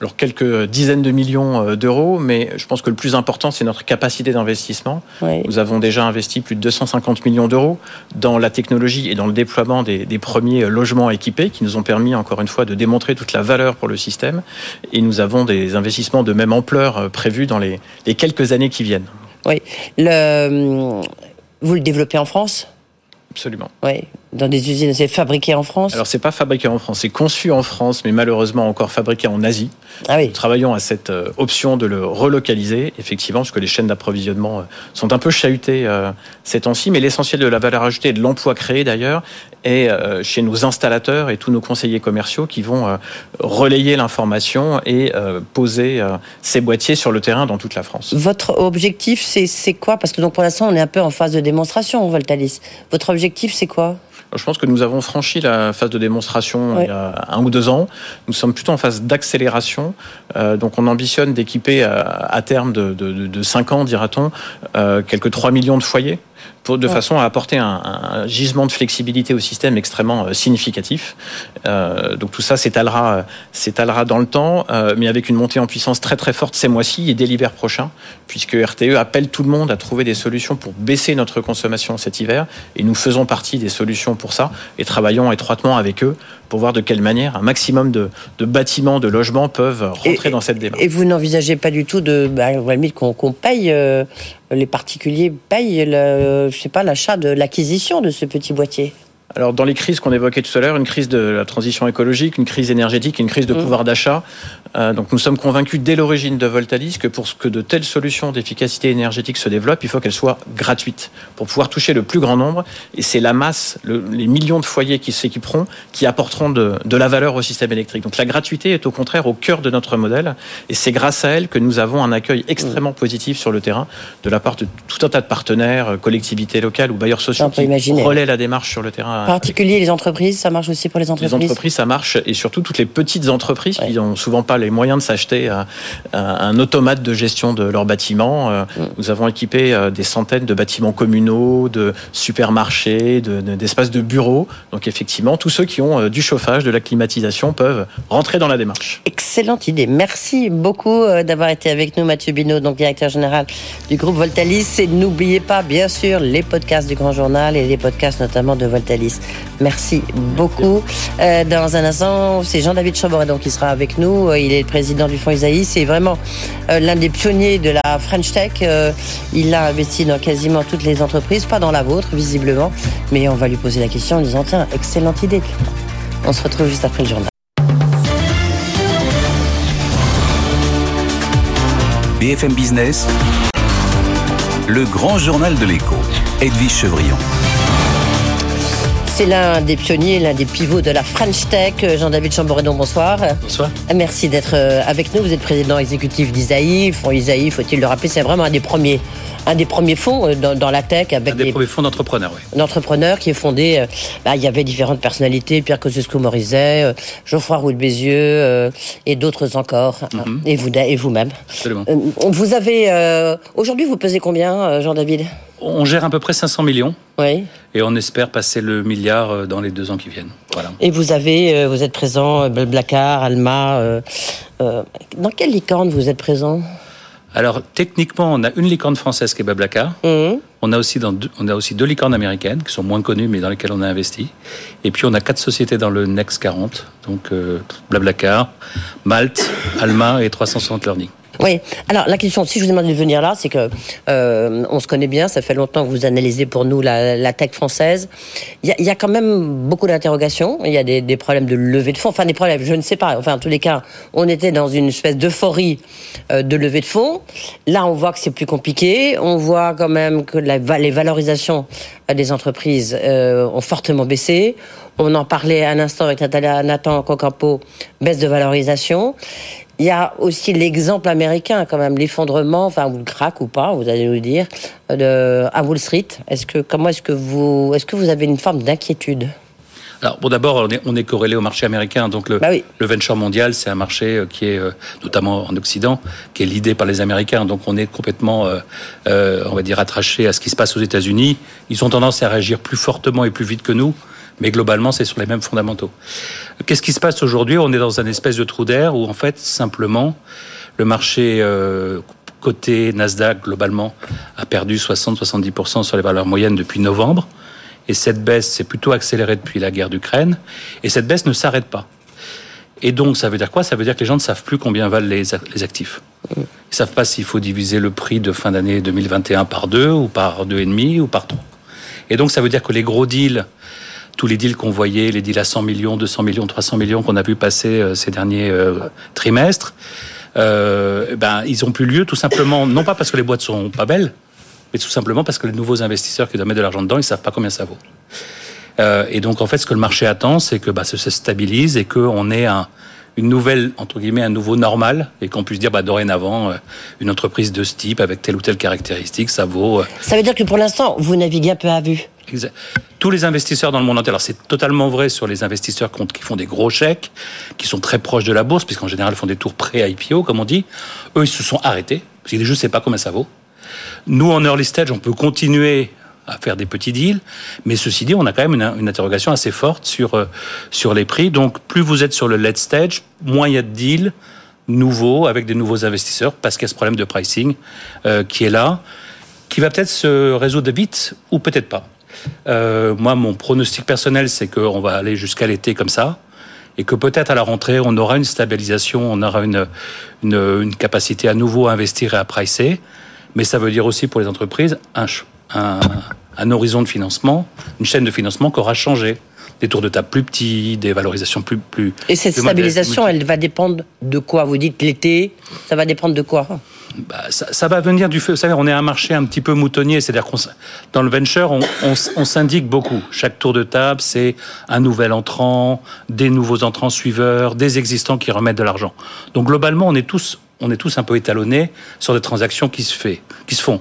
Alors quelques dizaines de millions euh, d'euros, mais je pense que le plus important, c'est notre capacité d'investissement. Oui. Nous avons déjà investi plus de 250 millions d'euros dans la technologie et dans le déploiement des, des, premiers logements équipés qui nous ont permis, encore une fois, de démontrer toute la valeur pour le système. Et nous avons des investissements de même ampleur euh, prévus dans les, les quelques années qui viennent. Oui. Le... Vous le développez en France? Absolument. Oui. Dans des usines, c'est fabriqué en France Alors, c'est pas fabriqué en France, c'est conçu en France, mais malheureusement encore fabriqué en Asie. Ah oui. Nous travaillons à cette euh, option de le relocaliser, effectivement, parce que les chaînes d'approvisionnement euh, sont un peu chahutées euh, ces temps-ci, mais l'essentiel de la valeur ajoutée et de l'emploi créé d'ailleurs est euh, chez nos installateurs et tous nos conseillers commerciaux qui vont euh, relayer l'information et poser ces boîtiers sur le terrain dans toute la France. Votre objectif, c'est c'est quoi? Parce que donc pour l'instant, on est un peu en phase de démonstration, Voltalis. Votre objectif, c'est quoi? Je pense que nous avons franchi la phase de démonstration Ouais. il y a un ou deux ans. Nous sommes plutôt en phase d'accélération. Euh, donc on ambitionne d'équiper à, à terme de, de, de, de 5 ans, dira-t-on, euh, quelques 3 millions de foyers. De façon à apporter un, un gisement de flexibilité au système extrêmement euh, significatif. Euh, donc tout ça s'étalera, s'étalera dans le temps, euh, mais avec une montée en puissance très très forte ces mois-ci et dès l'hiver prochain, puisque RTE appelle tout le monde à trouver des solutions pour baisser notre consommation cet hiver, et nous faisons partie des solutions pour ça, et travaillons étroitement avec eux pour voir de quelle manière un maximum de, de bâtiments, de logements peuvent rentrer Et- dans cette démarche. Et vous n'envisagez pas du tout de, bah, la qu'on paye, euh, les particuliers payent, le, je sais pas, l'achat de l'acquisition de ce petit boîtier Alors, dans les crises qu'on évoquait tout à l'heure, une crise de la transition écologique, une crise énergétique, une crise de Mm. pouvoir d'achat. euh, donc, nous sommes convaincus dès l'origine de Voltalis que pour que de telles solutions d'efficacité énergétique se développent, il faut qu'elles soient gratuites pour pouvoir toucher le plus grand nombre. Et c'est la masse, le- les millions de foyers qui s'équiperont, qui apporteront de, de la valeur au système électrique. Donc, la gratuité est au contraire au cœur de notre modèle. Et c'est grâce à elle que nous avons un accueil extrêmement positif sur le terrain de la part de tout un tas de partenaires, collectivités locales ou bailleurs sociaux qui imaginer. relaient la démarche sur le terrain. Particuliers, les entreprises, ça marche aussi pour les Les entreprises entreprises, ça marche, et surtout toutes les petites entreprises qui n'ont souvent pas les moyens de s'acheter un, un- un automate de gestion de leur bâtiment. Euh, Mm. Nous avons équipé euh, des centaines de bâtiments communaux, de supermarchés, de- de- d'espaces de bureaux. Donc effectivement, tous ceux qui ont euh, du chauffage, de la climatisation peuvent rentrer dans la démarche. Excellente idée. Merci beaucoup euh, d'avoir été avec nous, Mathieu Binot, donc directeur général du groupe Voltalis. Et n'oubliez pas, bien sûr, les podcasts du Grand Journal et les podcasts notamment de Voltalis. Merci beaucoup. Euh, dans un instant, c'est Jean-David Chamboredon qui sera avec nous. Euh, Il est le président du Fonds Isaïe. C'est vraiment euh, l'un des pionniers de la French Tech. Il a investi dans quasiment toutes les entreprises, pas dans la vôtre, visiblement. Mais on va lui poser la question en disant, tiens, excellente idée. On se retrouve juste après le journal. BFM Business, le grand journal de l'écho, Edwige Chevrillon. C'est l'un des pionniers, l'un des pivots de la French Tech. Jean-David Chamboredon, bonsoir. Bonsoir. Merci d'être euh, avec nous. Vous êtes président exécutif d'Isaïe. Isaïe, faut-il le rappeler, c'est vraiment un des premiers, un des premiers fonds euh, dans, dans la tech avec Un des premiers fonds d'entrepreneurs, oui. d'entrepreneurs qui est fondé. euh, bah, il y avait différentes personnalités, Pierre Kosciusko-Morizet, euh, Geoffroy Roux de Bézieux et d'autres encore. Mhm. Et vous et vous-même. Absolument. Vous avez euh, aujourd'hui, vous pesez combien, Jean-David? On gère à peu près 500 millions Oui. et on espère passer le milliard dans les deux ans qui viennent. Voilà. Et vous avez, vous êtes présent, Blablacar, Alma. euh, euh, dans quelle licorne vous êtes présent? Alors, techniquement, on a une licorne française qui est Bablacar. Mhm. On a aussi, dans deux, on a aussi deux licornes américaines qui sont moins connues mais dans lesquelles on a investi. Et puis on a quatre sociétés dans le Next 40, donc euh, Blablacar, Malte, Alma et 360 Learning. Oui. Alors la question, si je vous demande de venir là, c'est que euh, on se connaît bien, ça fait longtemps que vous analysez pour nous la, la tech française. Il y, y a quand même beaucoup d'interrogations. Il y a des, des problèmes de levée de fonds, enfin des problèmes, je ne sais pas. Enfin, en tous les cas, on était dans une espèce d'euphorie euh, de levée de fonds. Là, on voit que c'est plus compliqué. On voit quand même que la, les valorisations euh, des entreprises euh, ont fortement baissé. On en parlait un instant avec Nathan Cocampo, baisse de valorisation. Il y a aussi l'exemple américain, quand même, l'effondrement, enfin, ou le crack ou pas, vous allez nous dire, de, à Wall Street. Est-ce que, comment est-ce que vous, est-ce que vous avez une forme d'inquiétude? Alors, bon, d'abord, on est, on est corrélé au marché américain. Donc, le, Bah oui. le venture mondial, c'est un marché euh, qui est, euh, notamment en Occident, qui est l'idée par les Américains. Donc, on est complètement, euh, euh, on va dire, attaché à ce qui se passe aux États-Unis. Ils ont tendance à réagir plus fortement et plus vite que nous. Mais globalement, c'est sur les mêmes fondamentaux. Qu'est-ce qui se passe aujourd'hui? On est dans un espèce de trou d'air où, en fait, simplement, le marché euh, côté Nasdaq, globalement, a perdu 60-70% sur les valeurs moyennes depuis novembre. Et cette baisse s'est plutôt accélérée depuis la guerre d'Ukraine. Et cette baisse ne s'arrête pas. Et donc, ça veut dire quoi? Ça veut dire que les gens ne savent plus combien valent les, les actifs. Ils ne savent pas s'il faut diviser le prix de fin d'année 2021 par deux, ou par deux et demi, ou par trois. Et donc, ça veut dire que les gros deals tous les deals qu'on voyait, les deals à 100 millions, 200 millions, 300 millions qu'on a vu passer ces derniers trimestres, ben, ils ont plus lieu tout simplement, non pas parce que les boîtes sont pas belles, mais tout simplement parce que les nouveaux investisseurs qui doivent mettre de l'argent dedans, ils savent pas combien ça vaut. et donc, en fait, ce que le marché attend, c'est que bah, ça se stabilise et qu'on ait un, une nouvelle, entre guillemets, un nouveau normal, et qu'on puisse dire, bah, dorénavant, euh, une entreprise de ce type, avec telle ou telle caractéristique, ça vaut... Euh, ça veut dire que pour l'instant, vous naviguez un peu à vue. Tous les investisseurs dans le monde entier, alors c'est totalement vrai sur les investisseurs qui font des gros chèques, qui sont très proches de la bourse, puisqu'en général ils font des tours pré-IPO, comme on dit, eux ils se sont arrêtés, parce qu'ils ne sais pas combien ça vaut. Nous, en early stage, on peut continuer à faire des petits deals. Mais ceci dit, on a quand même une, interrogation assez forte sur, euh, sur les prix. Donc, plus vous êtes sur le late stage, moins il y a de deals nouveaux avec des nouveaux investisseurs parce qu'il y a ce problème de pricing euh, qui est là, qui va peut-être se résoudre vite ou peut-être pas. Euh, moi, mon pronostic personnel, c'est qu'on va aller jusqu'à l'été comme ça et que peut-être à la rentrée, on aura une stabilisation, on aura une, une, capacité à nouveau à investir et à pricer. Mais ça veut dire aussi pour les entreprises un, un, un horizon de financement, une chaîne de financement qui aura changé des tours de table plus petits, des valorisations plus plus. Et cette stabilisation, elle va dépendre de quoi Vous dites l'été, ça va dépendre de quoi? Bah, ça, va venir du feu. Vous savez, on est un marché un petit peu moutonnier, c'est-à-dire qu'on dans le venture, on, on, s'indique beaucoup. Chaque tour de table, c'est un nouvel entrant, des nouveaux entrants suiveurs, des existants qui remettent de l'argent. Donc globalement, on est tous on est tous un peu étalonnés sur des transactions qui se fait, qui se font.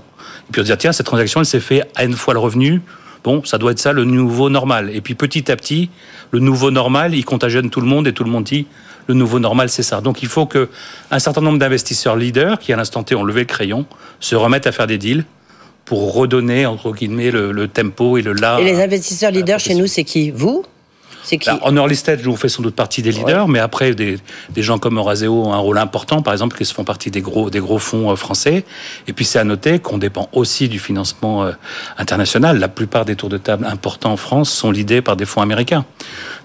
Puis on se dit, tiens, cette transaction, elle s'est faite à une fois le revenu. Bon, ça doit être ça le nouveau normal. Et puis petit à petit, le nouveau normal, il contagionne tout le monde et tout le monde dit, le nouveau normal, c'est ça. Donc il faut que un certain nombre d'investisseurs leaders, qui à l'instant T ont levé le crayon, se remettent à faire des deals pour redonner, entre guillemets, le, tempo et le là. Et les investisseurs leaders chez nous, c'est qui? Vous? Bah, en early stage, vous faites sans doute partie des leaders, mais après, des, gens comme Euraseo ont un rôle important, par exemple, qui se font partie des gros, des gros fonds euh, français. Et puis, c'est à noter qu'on dépend aussi du financement euh, international. La plupart des tours de table importants en France sont l'idée par des fonds américains.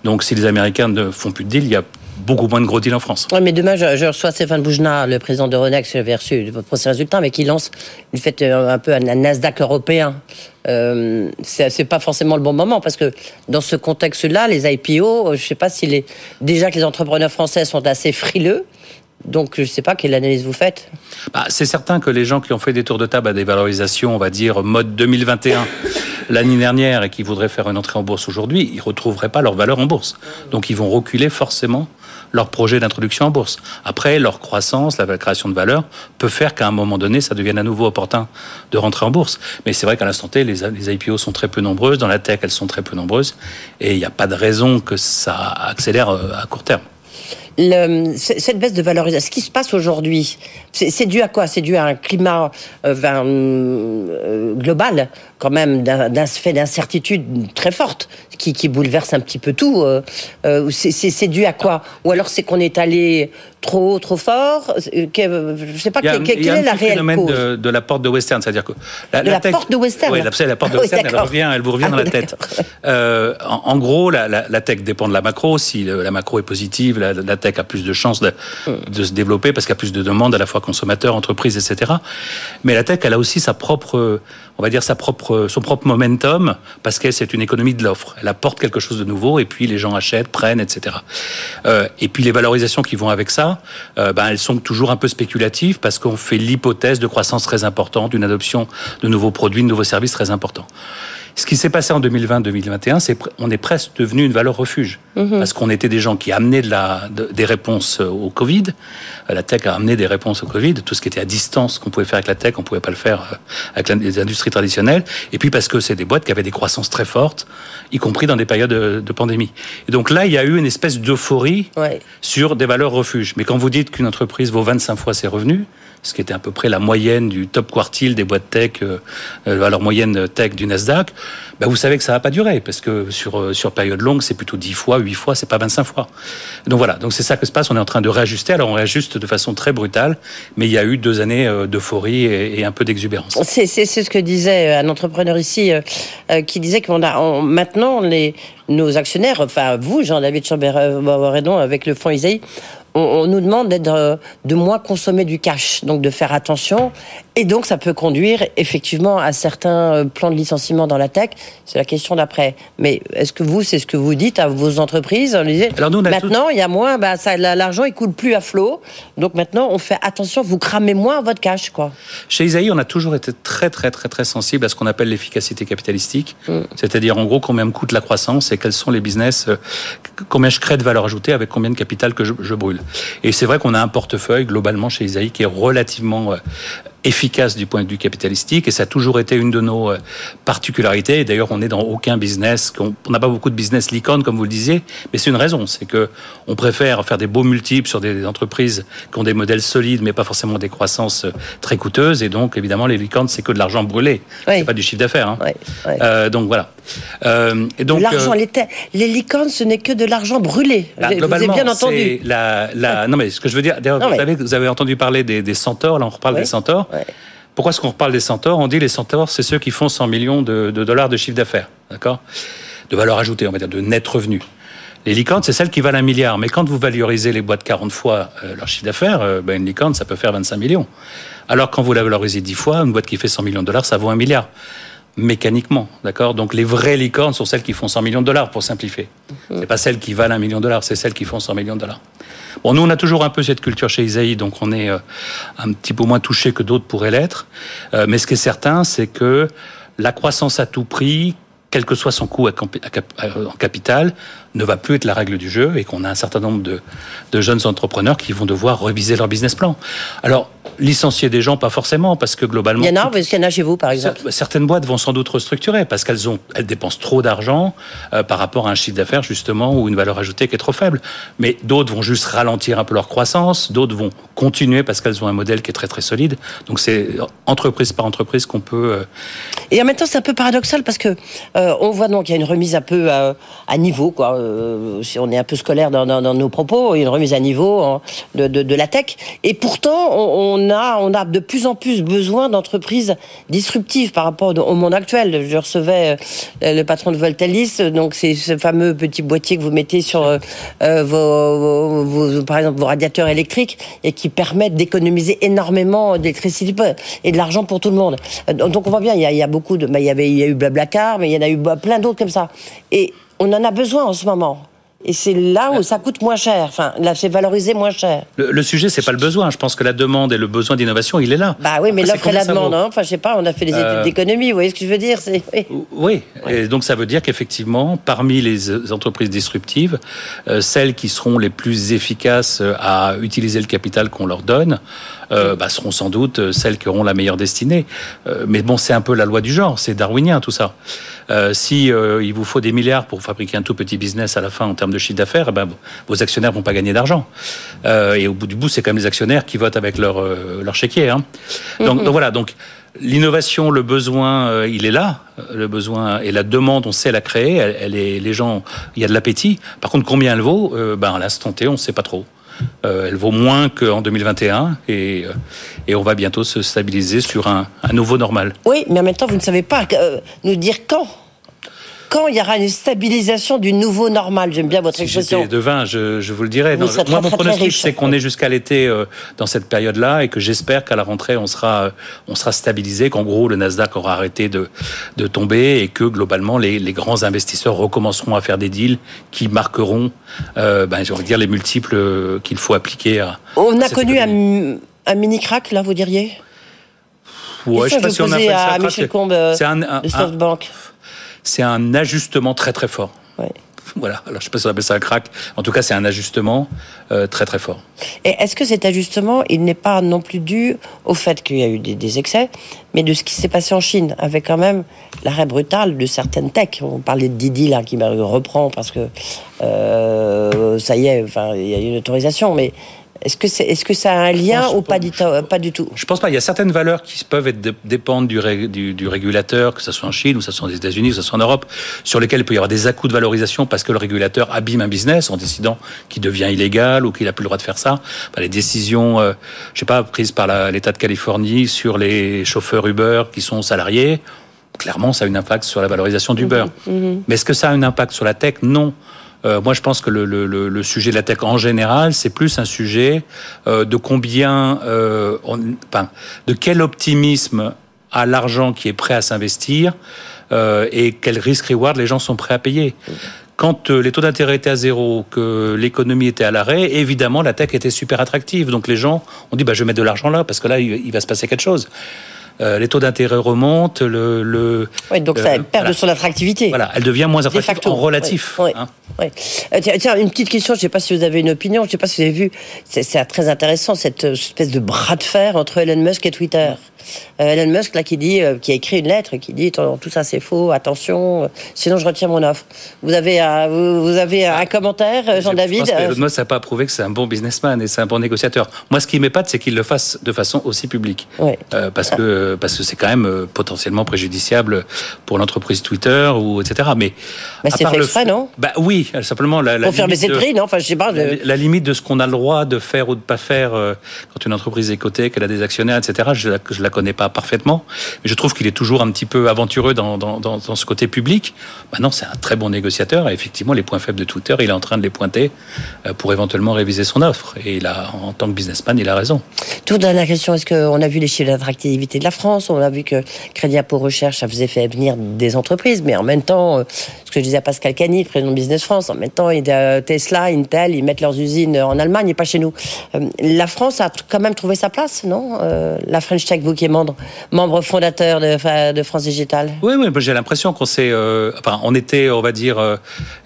Donc, si les Américains ne font plus de deal, il y a beaucoup moins de gros deals en France. Oui, mais demain, je, reçois Stéphane Boujna, le président de Ronex, j'avais reçu pour ses résultats, mais qui lance une fête euh, un peu un Nasdaq européen. Euh, c'est pas forcément le bon moment parce que dans ce contexte-là, les IPO, euh, je sais pas si les, déjà que les entrepreneurs français sont assez frileux. Donc, je ne sais pas quelle analyse vous faites. Bah, c'est certain que les gens qui ont fait des tours de table à des valorisations, on va dire, mode 2021, l'année dernière, et qui voudraient faire une entrée en bourse aujourd'hui, ils ne retrouveraient pas leur valeur en bourse. Donc, ils vont reculer forcément leur projet d'introduction en bourse. Après, leur croissance, la création de valeur, peut faire qu'à un moment donné, ça devienne à nouveau opportun de rentrer en bourse. Mais c'est vrai qu'à l'instant T, les, IPO sont très peu nombreuses. Dans la tech, elles sont très peu nombreuses. Et il n'y a pas de raison que ça accélère euh, à court terme cette baisse de valorisation, ce qui se passe aujourd'hui, c'est dû à quoi? C'est dû à un climat euh, euh, global, quand même, d'un fait d'incertitude très forte, qui, qui, bouleverse un petit peu tout. Euh, c'est dû à quoi? Ou alors c'est qu'on est allé trop haut, trop fort? Je ne sais pas, quelle est la réelle cause de, de, la porte de Western, c'est-à-dire que... La, la, porte de Western Oui, la, la porte de Western, elle, revient, elle vous revient dans la tête. en, en, gros, la, tech dépend de la macro. Si la macro est positive, la, tech a plus de chances de, de se développer parce qu'il y a plus de demandes à la fois consommateurs, entreprises, etc. Mais la tech, elle a aussi sa propre, on va dire sa propre, son propre momentum parce que c'est une économie de l'offre. Elle apporte quelque chose de nouveau et puis les gens achètent, prennent, etc. Euh, et puis les valorisations qui vont avec ça, euh, ben elles sont toujours un peu spéculatives parce qu'on fait l'hypothèse de croissance très importante, d'une adoption de nouveaux produits, de nouveaux services très importants. Ce qui s'est passé en 2020-2021, c'est on est presque devenu une valeur refuge mhm. parce qu'on était des gens qui amenaient de la, des réponses euh, au Covid. Euh, la tech a amené des réponses au Covid. Tout ce qui était à distance qu'on pouvait faire avec la tech, on pouvait pas le faire euh, avec les industries traditionnelles. Et puis parce que c'est des boîtes qui avaient des croissances très fortes, y compris dans des périodes de, pandémie. Et donc là, il y a eu une espèce d'euphorie sur des valeurs refuges. Mais quand vous dites qu'une entreprise vaut 25 fois ses revenus, ce qui était à peu près la moyenne du top quartile des boîtes tech, euh, euh leur moyenne tech du Nasdaq, ben vous savez que ça va pas durer parce que sur euh, sur période longue, c'est plutôt 10 fois, 8 fois, c'est pas 25 fois. Donc voilà, donc c'est ça que se passe, on est en train de réajuster. Alors on réajuste de façon très brutale, mais il y a eu deux années euh, d'euphorie et, un peu d'exubérance. C'est ce que disait un entrepreneur ici qui disait qu'on a maintenant les nos actionnaires, enfin vous, Jean-David Chambéry avec le fonds Isaïe, on, nous demande d'être euh, de moins consommer du cash, donc de faire attention. Et donc, ça peut conduire effectivement à certains euh, plans de licenciement dans la tech. C'est la question d'après. Mais est-ce que vous, c'est ce que vous dites à vos entreprises? Alors nous, Maintenant, il y a moins, bah, l'argent, il coule plus à flot. Donc maintenant, on fait attention, vous cramez moins votre cash, quoi. Chez Isaïe, on a toujours été très, très, très, très sensible à ce qu'on appelle l'efficacité capitalistique. Mm. C'est-à-dire, en gros, combien me coûte la croissance et quels sont les business, euh, combien je crée de valeur ajoutée avec combien de capital que je, je brûle. Et c'est vrai qu'on a un portefeuille, globalement, chez Isaïe, qui est relativement euh, efficace du point de vue capitalistique et ça a toujours été une de nos euh, particularités. Et d'ailleurs, on n'est dans aucun business, on n'a pas beaucoup de business licorne comme vous le disiez, mais c'est une raison, c'est que on préfère faire des beaux multiples sur des entreprises qui ont des modèles solides, mais pas forcément des croissances euh, très coûteuses. Et donc, évidemment, les licornes, c'est que de l'argent brûlé, c'est pas du chiffre d'affaires. Hein. Euh, donc voilà. Euh, et donc l'argent, les, les, licornes, ce n'est que de l'argent brûlé. Bah, vous avez bien entendu. La, la, non, mais ce que je veux dire, vous avez entendu parler des, des centaures. Là, on reparle des centaures. Pourquoi est-ce qu'on reparle des centaures? On dit les centaures, c'est ceux qui font 100 millions de, dollars de chiffre d'affaires, d'accord? De valeur ajoutée, on va dire, de net revenu. Les licornes, c'est celles qui valent un milliard. Mais quand vous valorisez les boîtes 40 fois euh, leur chiffre d'affaires, euh, ben une licorne, ça peut faire 25 millions. Alors quand vous la valorisez 10 fois, une boîte qui fait 100 millions de dollars, ça vaut un milliard mécaniquement, d'accord? Donc les vraies licornes sont celles qui font 100 millions de dollars, pour simplifier. Ce mhm. C'est pas celles qui valent un million de dollars, c'est celles qui font 100 millions de dollars. Bon, nous, on a toujours un peu cette culture chez Isaïe, donc on est euh, un petit peu moins touché que d'autres pourraient l'être. Euh, mais ce qui est certain, c'est que la croissance à tout prix, quel que soit son coût en capital, ne va plus être la règle du jeu et qu'on a un certain nombre de, de, jeunes entrepreneurs qui vont devoir reviser leur business plan. Alors, licencier des gens, pas forcément, parce que globalement... Il y en a, qu'il y en a chez vous, par exemple. Certaines boîtes vont sans doute restructurer, parce qu'elles ont, elles dépensent trop d'argent euh, par rapport à un chiffre d'affaires, justement, ou une valeur ajoutée qui est trop faible. Mais d'autres vont juste ralentir un peu leur croissance, d'autres vont continuer parce qu'elles ont un modèle qui est très très solide. Donc c'est entreprise par entreprise qu'on peut... Euh, et en même temps, c'est un peu paradoxal, parce que euh, on voit donc qu'il y a une remise un peu à, à niveau, quoi euh, si on est un peu scolaire dans, nos propos, une remise à niveau hein, de, la tech. Et pourtant, on, a, de plus en plus besoin d'entreprises disruptives par rapport au monde actuel. Je recevais euh, le patron de Voltalis, donc c'est ce fameux petit boîtier que vous mettez sur euh, vos, par exemple, vos radiateurs électriques et qui permettent d'économiser énormément d'électricité et de l'argent pour tout le monde. Donc on voit bien, il y a, beaucoup de, bah, il y avait, il y a eu Blablacar, mais il y en a eu plein d'autres comme ça. Et on en a besoin en ce moment. Et c'est là où ça coûte moins cher. Enfin, là, c'est valorisé moins cher. Le, sujet, c'est pas le besoin. Je pense que la demande et le besoin d'innovation, il est là. Bah oui, mais l'offre et la demande. Hein. Enfin, je sais pas. On a fait des études euh, d'économie. Vous voyez ce que je veux dire Oui. oui. Et donc, ça veut dire qu'effectivement, parmi les entreprises disruptives, euh, celles qui seront les plus efficaces à utiliser le capital qu'on leur donne, euh, bah, seront sans doute euh, celles qui auront la meilleure destinée. Euh, mais bon, c'est un peu la loi du genre, c'est darwinien tout ça. si il vous faut des milliards pour fabriquer un tout petit business à la fin en termes de chiffre d'affaires, eh ben, vos actionnaires vont pas gagner d'argent. et au bout du bout, c'est quand même les actionnaires qui votent avec leur leur chéquier. Hein. Donc, donc voilà, donc L'innovation, le besoin, il est là. Le besoin et la demande, on sait la créer. Elle, est, les gens, il y a de l'appétit. Par contre, combien elle vaut Ben à l'instant T, on ne sait pas trop. Euh, elle vaut moins qu'en 2021 et, euh, et on va bientôt se stabiliser sur un, un, nouveau normal. Oui, mais en même temps, vous ne savez pas euh, nous dire quand quand il y aura une stabilisation du nouveau normal J'aime bien votre expression. Si devin, je, je vous le dirais. moi, mon pronostic, c'est qu'on est jusqu'à l'été dans cette période-là et que j'espère qu'à la rentrée, on sera, on sera stabilisé, qu'en gros, le Nasdaq aura arrêté de, de tomber et que globalement, les, les grands investisseurs recommenceront à faire des deals qui marqueront, euh, ben, envie de dire, les multiples qu'il faut appliquer à. On a connu un, un mini crack, là, vous diriez? Ouais, je sais pas si on appelle ça à Michel Combe c'est un, un, de SoftBank c'est un ajustement très très fort. Voilà, alors je ne sais pas si on appelle ça un crack. En tout cas, c'est un ajustement euh, très très fort. Et est-ce que cet ajustement, il n'est pas non plus dû au fait qu'il y a eu des, excès, mais de ce qui s'est passé en Chine, avec quand même l'arrêt brutal de certaines techs? On parlait de Didi là, qui reprend parce que euh, ça y est, enfin, il y a une autorisation, mais est-ce que, c'est, est-ce que ça a un lien ou pas, du, pas du tout? Je pense pas. Il y a certaines valeurs qui peuvent être dépendre du, du, régulateur, que ce soit en Chine, ou que ce soit aux États-Unis, ou que ce soit en Europe, sur lesquelles il peut y avoir des à-coups de valorisation parce que le régulateur abîme un business en décidant qu'il devient illégal ou qu'il n'a plus le droit de faire ça. les décisions, euh, je sais pas, prises par l'État de Californie sur les chauffeurs Uber qui sont salariés, clairement, ça a un impact sur la valorisation d'Uber. Mhm, mhm. Mais est-ce que ça a un impact sur la tech? Non. Euh, moi, je pense que le, sujet de la tech en général, c'est plus un sujet euh, de combien, euh, de quel optimisme a l'argent qui est prêt à s'investir et quel risque-reward les gens sont prêts à payer. Quand les taux d'intérêt étaient à zéro, que l'économie était à l'arrêt, évidemment, la tech était super attractive. Donc les gens ont dit, bah, je vais mettre de l'argent là, parce que là, il va se passer quelque chose. Euh, les taux d'intérêt remontent, le, le oui, donc ça perd de son attractivité. Voilà, elle devient moins attractive en relatif. Oui, hein. Euh, tiens, une petite question, je ne sais pas si vous avez une opinion, je ne sais pas si vous avez vu, c'est très intéressant cette espèce de bras de fer entre Elon Musk et Twitter. Euh, Elon Musk là qui dit, euh, qui a écrit une lettre qui dit tout ça c'est faux, attention, euh, sinon je retire mon offre. Vous avez un, vous, avez un commentaire, Jean-David Elon Musk n'a pas prouvé que c'est un bon businessman et c'est un bon négociateur. Moi, ce qui m'épate, c'est qu'il le fasse de façon aussi publique, parce que parce que c'est quand même potentiellement préjudiciable pour l'entreprise Twitter ou etc. Mais, c'est fait exprès, non? Bah oui, simplement la, la pour faire non? Enfin, je sais pas. La, limite de ce qu'on a le droit de faire ou de pas faire quand une entreprise est cotée, qu'elle a des actionnaires, etc. Je la, je la connais pas parfaitement, mais je trouve qu'il est toujours un petit peu aventureux dans, dans, dans, dans ce côté public. Maintenant, c'est un très bon négociateur et effectivement, les points faibles de Twitter, il est en train de les pointer euh, pour éventuellement réviser son offre. Et il a, en tant que businessman, il a raison. Toute dernière question, est-ce qu'on a vu les chiffres d'attractivité de la France On a vu que Crédit Impôt Recherche, ça faisait fait venir des entreprises, mais en même temps, euh, ce que je disais à Pascal Cani, président de Business France, en même temps, Tesla, Intel, ils mettent leurs usines en Allemagne et pas chez nous. Euh, la France a quand même trouvé sa place, non La French Tech, vous qui est membre, fondateur de, France Digital? Oui, oui, j'ai l'impression qu'on s'est, euh, enfin, on était, on va dire, euh,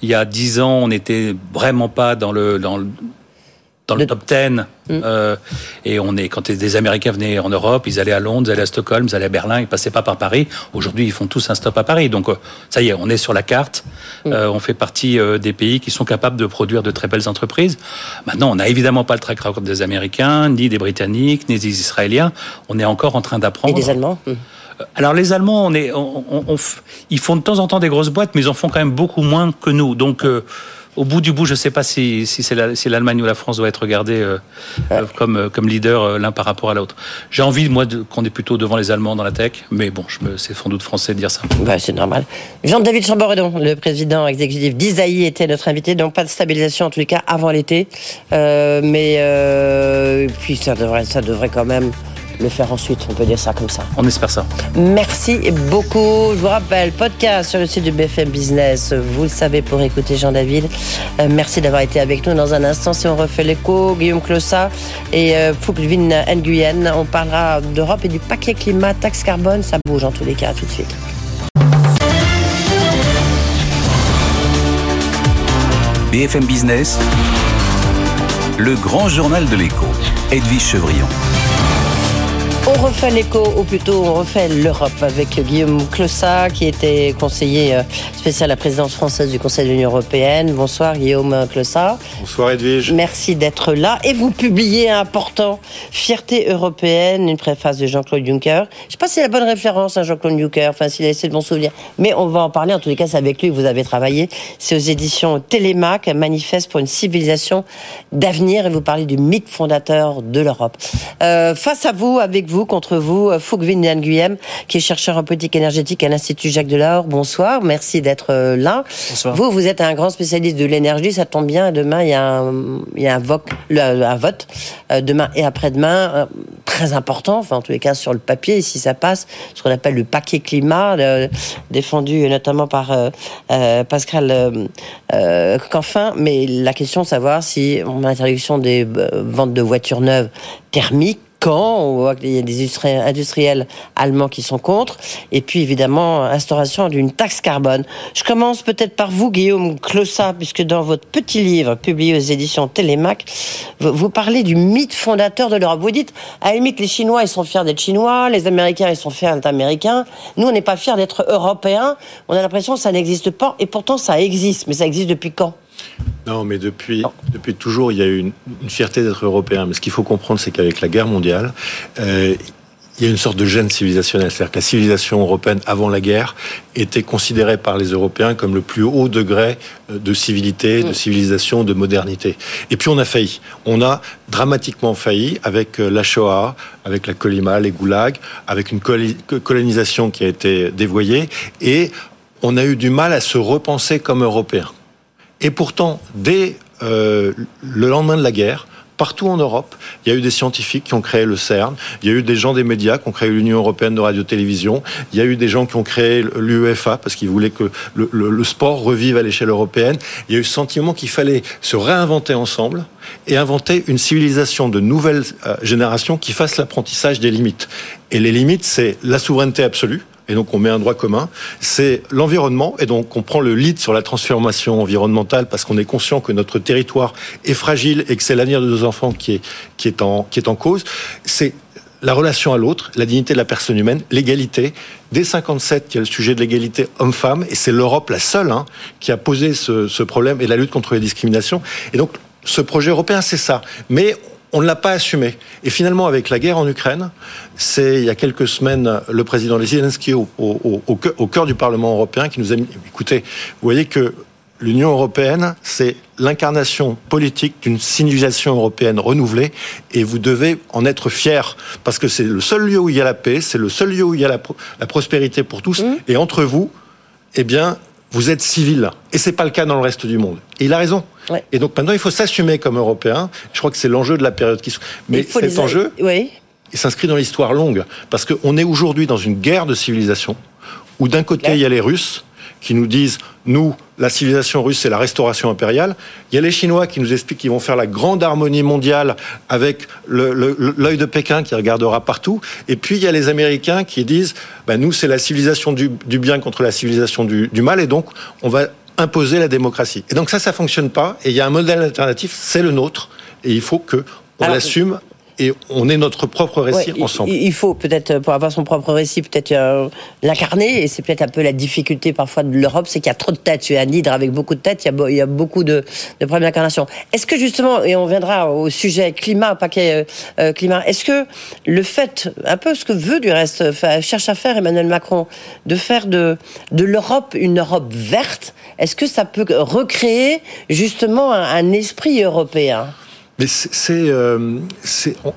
il y a dix ans, on n'était vraiment pas dans le dans le, top 10. Mm. Euh, et on est, quand des Américains venaient en Europe, ils allaient à Londres, ils allaient à Stockholm, ils allaient à Berlin, ils passaient pas par Paris. Aujourd'hui, ils font tous un stop à Paris. Donc, euh, ça y est, on est sur la carte. Mm. Euh, on fait partie euh, des pays qui sont capables de produire de très belles entreprises. Maintenant, on n'a évidemment pas le track record des Américains, ni des Britanniques, ni des Israéliens. On est encore en train d'apprendre. Et des Allemands mm. Alors les Allemands, on est, on, on, ils font de temps en temps des grosses boîtes, mais ils en font quand même beaucoup moins que nous. Donc au bout du bout, je ne sais pas si, si c'est l'Allemagne ou la France doit être regardée euh, euh, comme, euh, comme leader l'un par rapport à l'autre. J'ai envie, moi, qu'on est plutôt devant les Allemands dans la tech, mais bon, c'est sans doute français de dire ça. Bah, c'est normal. Jean-David Chamboredon, le président exécutif d'Isaïe, était notre invité, donc pas de stabilisation en tous les cas avant l'été, mais puis ça devrait, ça devrait quand même le faire ensuite, on peut dire ça comme ça. On espère ça. Merci beaucoup. Je vous rappelle, podcast sur le site du BFM Business, vous le savez pour écouter Jean-David. Euh, merci d'avoir été avec nous. Dans un instant, si on refait l'écho, Guillaume Clossa et euh, Fouclevin Nguyen, on parlera d'Europe et du paquet climat, taxe carbone, ça bouge en tous les cas, tout de suite. BFM Business, le grand journal de l'écho, Edwige Chevrillon. On refait l'écho, ou plutôt on refait l'Europe avec Guillaume Clossat, qui était conseiller euh, spécial à la présidence française du Conseil de l'Union européenne. Bonsoir Guillaume Clossat. Bonsoir Edwige. Merci d'être là. Et vous publiez un important Fierté européenne, une préface de Jean-Claude Juncker. Je ne sais pas si c'est la bonne référence à Jean-Claude Juncker, enfin s'il a laissé de bons souvenirs. Mais on va en parler, en tous les cas c'est avec lui que vous avez travaillé. C'est aux éditions Télémac, manifeste pour une civilisation d'avenir. Et vous parlez du mythe fondateur de l'Europe. Euh, face à vous, avec vous, contre vous, euh, Fouk Vin Guyem, qui est chercheur en politique énergétique à l'Institut Jacques Delors. Bonsoir, merci d'être euh, là. Bonsoir. Vous, vous êtes un grand spécialiste de l'énergie, ça tombe bien. Demain, il y a un, il y a un, vote, un vote, euh, demain et après-demain, très important, enfin en tous les cas sur le papier, si ça passe, ce qu'on appelle le paquet climat, défendu notamment par Pascal Canfin. Mais la question de savoir si on a l'interdiction des ventes de voitures neuves thermiques, quand on voit qu'il y a des industriels allemands qui sont contre, et puis évidemment instauration d'une taxe carbone. Je commence peut-être par vous, Guillaume Clossat, puisque dans votre petit livre publié aux éditions Télémac, vous parlez du mythe fondateur de l'Europe. Vous dites, à la limite, les Chinois, ils sont fiers d'être Chinois, les Américains, ils sont fiers d'être Américains. Nous, on n'est pas fiers d'être Européens. On a l'impression que ça n'existe pas, et pourtant ça existe. Mais ça existe depuis quand? Non, mais depuis, depuis toujours, il y a eu une, fierté d'être européen. Mais ce qu'il faut comprendre, c'est qu'avec la guerre mondiale, euh, il y a une sorte de gêne civilisationnel. C'est-à-dire que la civilisation européenne, avant la guerre, était considérée par les Européens comme le plus haut degré euh, de civilité, de civilisation, de modernité. Et puis on a failli. On a dramatiquement failli avec euh, la Shoah, avec la Colima, les goulags, avec une colonisation qui a été dévoyée. Et on a eu du mal à se repenser comme Européens. Et pourtant, dès le lendemain de la guerre, partout en Europe, il y a eu des scientifiques qui ont créé le CERN, il y a eu des gens des médias qui ont créé l'Union européenne de radio-télévision, il y a eu des gens qui ont créé l'UEFA parce qu'ils voulaient que le, sport revive à l'échelle européenne. Il y a eu ce sentiment qu'il fallait se réinventer ensemble et inventer une civilisation de nouvelle euh, génération qui fasse l'apprentissage des limites. Et les limites, c'est la souveraineté absolue, et donc on met un droit commun, c'est l'environnement, et donc on prend le lead sur la transformation environnementale parce qu'on est conscient que notre territoire est fragile et que c'est l'avenir de nos enfants qui est, qui est, en, qui est en cause. C'est la relation à l'autre, la dignité de la personne humaine, l'égalité. Dès 57, il y a le sujet de l'égalité homme-femme, et c'est l'Europe la seule hein, qui a posé ce, ce problème et la lutte contre les discriminations. Et donc, ce projet européen, c'est ça. Mais on ne l'a pas assumé. Et finalement, avec la guerre en Ukraine, c'est il y a quelques semaines le président Zelensky au, au, cœur du Parlement européen qui nous a dit écoutez, vous voyez que l'Union européenne, c'est l'incarnation politique d'une civilisation européenne renouvelée et vous devez en être fiers parce que c'est le seul lieu où il y a la paix, c'est le seul lieu où il y a la, prospérité pour tous mmh. et entre vous, eh bien, vous êtes civil. Et c'est pas le cas dans le reste du monde. Et il a raison. Et donc maintenant, il faut s'assumer comme Européen. Je crois que c'est l'enjeu de la période qui. Mais cet enjeu, oui. il s'inscrit dans l'histoire longue parce qu'on est aujourd'hui dans une guerre de civilisation où d'un côté il y a les Russes qui nous disent, nous, la civilisation russe, c'est la restauration impériale. Il y a les Chinois qui nous expliquent qu'ils vont faire la grande harmonie mondiale avec l'œil de Pékin qui regardera partout. Et puis, il y a les Américains qui disent, ben, nous, c'est la civilisation du, bien contre la civilisation du, mal, et donc, on va imposer la démocratie. Et donc ça, ça fonctionne pas. Et il y a un modèle alternatif, c'est le nôtre. Et il faut que on l'assume et on est notre propre récit ensemble. Il faut peut-être, pour avoir son propre récit, peut-être euh, l'incarner, et c'est peut-être un peu la difficulté parfois de l'Europe, c'est qu'il y a trop de têtes. Tu es un hydre avec beaucoup de têtes, il y a, beaucoup de, de problèmes d'incarnation. Est-ce que justement, et on viendra au sujet climat, paquet euh, euh, climat, est-ce que le fait, un peu ce que veut du reste, cherche à faire Emmanuel Macron, de faire de, de l'Europe une Europe verte, est-ce que ça peut recréer justement un esprit européen? Mais c'est, euh,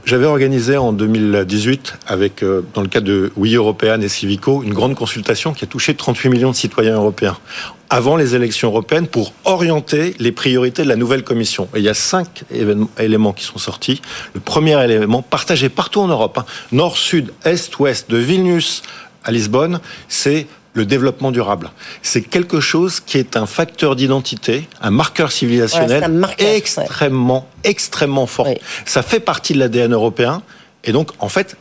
j'avais organisé en 2018 avec, euh, dans le cadre de Oui Européenne et Civico, une grande consultation qui a touché 38 millions de citoyens européens avant les élections européennes pour orienter les priorités de la nouvelle Commission. Et il y a cinq éléments qui sont sortis. Le premier élément, partagé partout en Europe, hein, nord, sud, est, ouest, de Vilnius à Lisbonne, c'est le développement durable. C'est quelque chose qui est un facteur d'identité, un marqueur civilisationnel extrêmement, extrêmement fort. Ça fait partie de l'ADN européen. Et donc, en fait,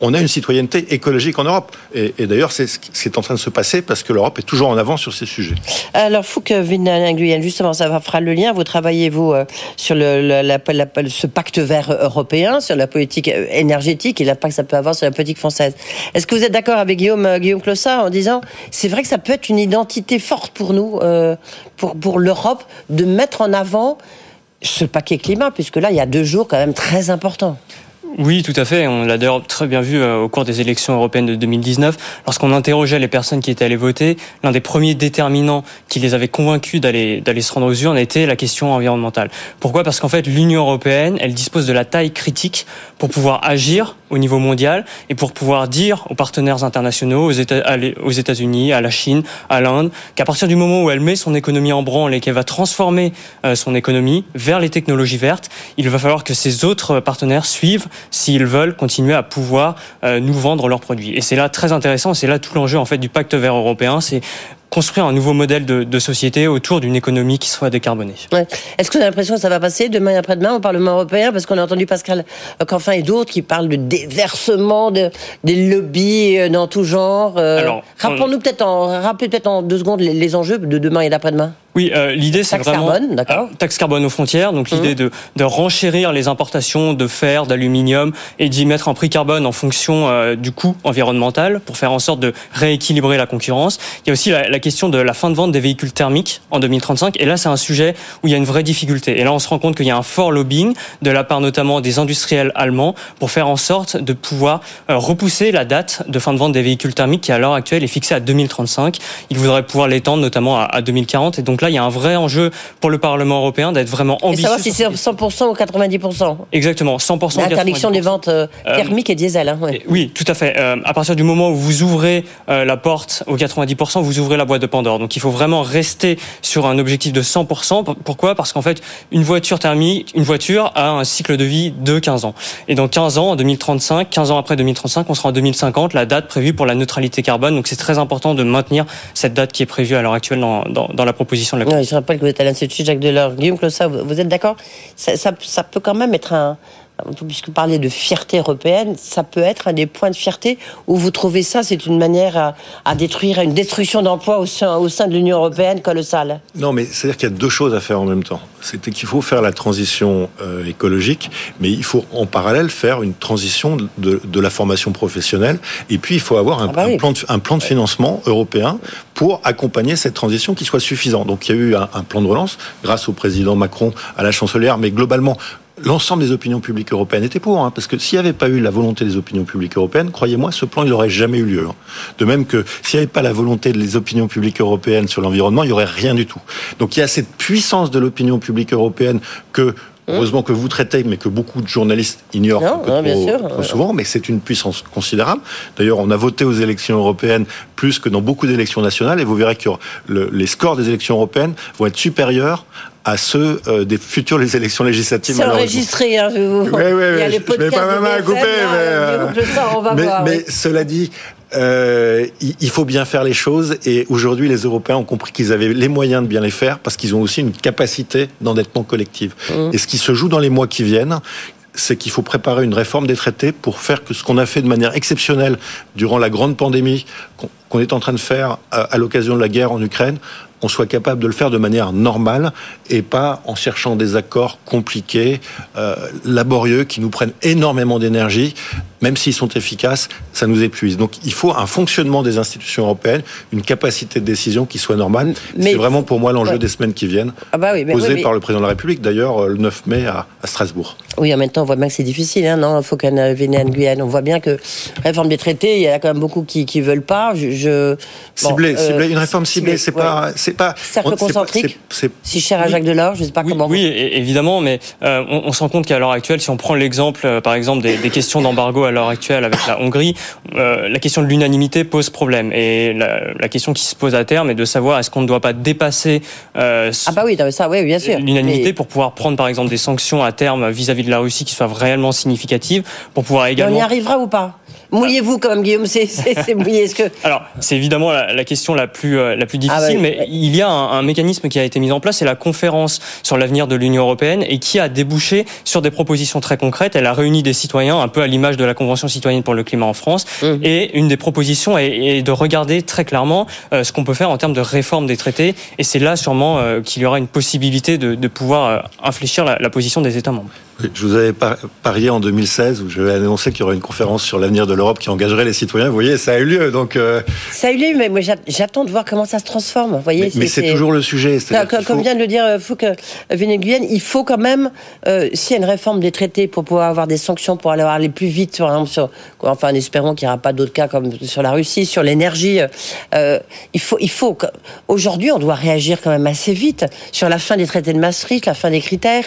on a une citoyenneté écologique en Europe. Et, d'ailleurs, c'est ce qui est en train de se passer parce que l'Europe est toujours en avant sur ces sujets. Alors, Fouque Guyenne, justement, ça fera le lien. Vous travaillez, vous, euh, sur ce pacte vert européen, sur la politique euh, énergétique et l'impact que ça peut avoir sur la politique française. Est-ce que vous êtes d'accord avec Guillaume, euh, Guillaume en disant c'est vrai que ça peut être une identité forte pour nous, pour, pour l'Europe, de mettre en avant ce paquet climat, puisque là, il y a deux jours quand même très importants. Oui, tout à fait. On l'a d'ailleurs très bien vu euh, au cours des élections européennes de 2019. Lorsqu'on interrogeait les personnes qui étaient allées voter, l'un des premiers déterminants qui les avait convaincus d'aller d'aller se rendre aux urnes était la question environnementale. Pourquoi? Parce qu'en fait, l'Union européenne, elle dispose de la taille critique pour pouvoir agir au niveau mondial et pour pouvoir dire aux partenaires internationaux, aux États-Unis, à la Chine, à l'Inde, qu'à partir du moment où elle met son économie en branle et qu'elle va transformer euh, son économie vers les technologies vertes, il va falloir que ses autres partenaires suivent s'ils veulent continuer à pouvoir euh, nous vendre leurs produits. Et c'est là très intéressant, c'est là tout l'enjeu en fait du pacte vert européen, c'est construire un nouveau modèle de, société autour d'une économie qui soit décarbonée. Est-ce que vous avez l'impression que ça va passer demain et après-demain au Parlement européen? Parce qu'on a entendu Pascal Canfin et d'autres qui parlent de déversement de, des lobbies euh, dans tout genre. Euh, rappelons-nous peut-être en, rappelez peut-être en deux secondes les enjeux de demain et d'après-demain. Oui, euh, l'idée c'est vraiment carbone, d'accord. Euh, taxe carbone aux frontières. Donc l'idée mmh. de, de renchérir les importations de fer, d'aluminium et d'y mettre un prix carbone en fonction euh, du coût environnemental pour faire en sorte de rééquilibrer la concurrence. Il y a aussi la, la, question de la fin de vente des véhicules thermiques en 2035. Et là, c'est un sujet où il y a une vraie difficulté. Et là, on se rend compte qu'il y a un fort lobbying de la part notamment des industriels allemands pour faire en sorte de pouvoir repousser la date de fin de vente des véhicules thermiques qui à l'heure actuelle est fixée à 2035. Ils voudraient pouvoir l'étendre notamment à, à 2040. Et donc là là, il y a un vrai enjeu pour le Parlement européen d'être vraiment ambitieux. Et savoir si c'est 100% ou 90%. Exactement, 100%. L'interdiction des ventes euh, euh, thermiques et diesel. Hein, Oui, tout à fait. Euh, à partir du moment où vous ouvrez la porte aux 90%, vous ouvrez la boîte de Pandore. Donc il faut vraiment rester sur un objectif de 100%. Pourquoi? Parce qu'en fait, une voiture thermique, une voiture a un cycle de vie de 15 ans. Et dans 15 ans, en 2035, 15 ans après 2035, on sera en 2050, la date prévue pour la neutralité carbone. Donc c'est très important de maintenir cette date qui est prévue à l'heure actuelle dans, dans, la proposition de la Commission. je rappelle que vous êtes à l'Institut Jacques Delors. Guillaume vous êtes d'accord? Ça, peut quand même être un, puisque vous parlez de fierté européenne, ça peut être un des points de fierté où vous trouvez ça, c'est une manière à, détruire, une destruction d'emplois au sein, au sein de l'Union européenne colossale Non, mais c'est-à-dire qu'il y a deux choses à faire en même temps. C'est qu'il faut faire la transition euh, écologique, mais il faut en parallèle faire une transition de, de, la formation professionnelle, et puis il faut avoir un, ah bah plan, de, un plan de financement européen pour accompagner cette transition qui soit suffisant. Donc il y a eu un, un plan de relance grâce au président Macron, à la chancelière, mais globalement, l'ensemble des opinions publiques européennes étaient pour, hein, parce que s'il n'y avait pas eu la volonté des opinions publiques européennes, croyez-moi, ce plan, il n'aurait jamais eu lieu. Hein. De même que s'il n'y avait pas la volonté des opinions publiques européennes sur l'environnement, il n'y aurait rien du tout. Donc il y a cette puissance de l'opinion publique européenne que Heureusement que vous traitez, mais que beaucoup de journalistes ignorent trop, souvent, mais c'est une puissance considérable. D'ailleurs, on a voté aux élections européennes plus que dans beaucoup d'élections nationales, et vous verrez que les scores des élections européennes vont être supérieurs à ceux euh, des futures élections législatives. C'est enregistré, hein, je vous... Oui, oui, oui. Je mets pas ma main à couper, mais, euh, mais, mais cela dit, euh, il faut bien faire les choses et aujourd'hui les Européens ont compris qu'ils avaient les moyens de bien les faire parce qu'ils ont aussi une capacité d'endettement collectif. Mmh. Et ce qui se joue dans les mois qui viennent, c'est qu'il faut préparer une réforme des traités pour faire que ce qu'on a fait de manière exceptionnelle durant la grande pandémie qu'on est en train de faire à l'occasion de la guerre en Ukraine, on soit capable de le faire de manière normale et pas en cherchant des accords compliqués, euh, laborieux, qui nous prennent énormément d'énergie. Même s'ils sont efficaces, ça nous épuise. Donc il faut un fonctionnement des institutions européennes, une capacité de décision qui soit normale. C'est vraiment pour moi l'enjeu des semaines qui viennent, ah bah posé par le président de la République, d'ailleurs le 9 mai à, Strasbourg. Oui, en même temps, on voit bien que c'est difficile. Hein, non, il faut qu'un en Guyane. On voit bien que réforme des traités, il y a quand même beaucoup qui ne veulent pas. Je, ciblé, euh, une réforme ciblée, c'est pas, c'est pas cercle concentrique. si cher à Jacques Delors, je ne sais pas comment. Oui, évidemment, mais euh, on, se rend compte qu'à l'heure actuelle, si on prend l'exemple, euh, par exemple, des, questions d'embargo à l'heure actuelle avec la Hongrie, la question de l'unanimité pose problème. Et la, question qui se pose à terme est de savoir est-ce qu'on ne doit pas dépasser ah bah oui, ça, oui, bien sûr. L'unanimité pour pouvoir prendre, par exemple, des sanctions à terme vis-à-vis de la Russie qui soient réellement significatives, pour pouvoir également. on y arrivera ou pas? Mouillez-vous quand même, Guillaume, c'est mouillé. -ce que... Alors, c'est évidemment la, question la plus, euh, la plus ah difficile, mais il y a un, mécanisme qui a été mis en place, c'est la conférence sur l'avenir de l'Union européenne et qui a débouché sur des propositions très concrètes. Elle a réuni des citoyens, un peu à l'image de la Convention citoyenne pour le climat en France. Mmh. Et une des propositions est, de regarder très clairement euh, ce qu'on peut faire en termes de réforme des traités. Et c'est là sûrement euh, qu'il y aura une possibilité de, de pouvoir infléchir la, la position des États membres. Je vous avais parié en 2016 où je vais annoncer qu'il y aurait une conférence sur l'avenir de l'Europe qui engagerait les citoyens. Vous voyez, ça a eu lieu. Donc euh, ça a eu lieu, mais moi j'attends de voir comment ça se transforme. Vous voyez, mais c'est toujours le sujet. Comme, vient de le dire euh, Fouque euh, Vénéguyenne, il faut quand même, euh, s'il y a une réforme des traités pour pouvoir avoir des sanctions pour aller, aller plus vite, par exemple sur, enfin, espérons qu'il n'y aura pas d'autres cas comme sur la Russie, sur l'énergie. Euh, il faut, il faut. Aujourd'hui, on doit réagir quand même assez vite sur la fin des traités de Maastricht, la fin des critères.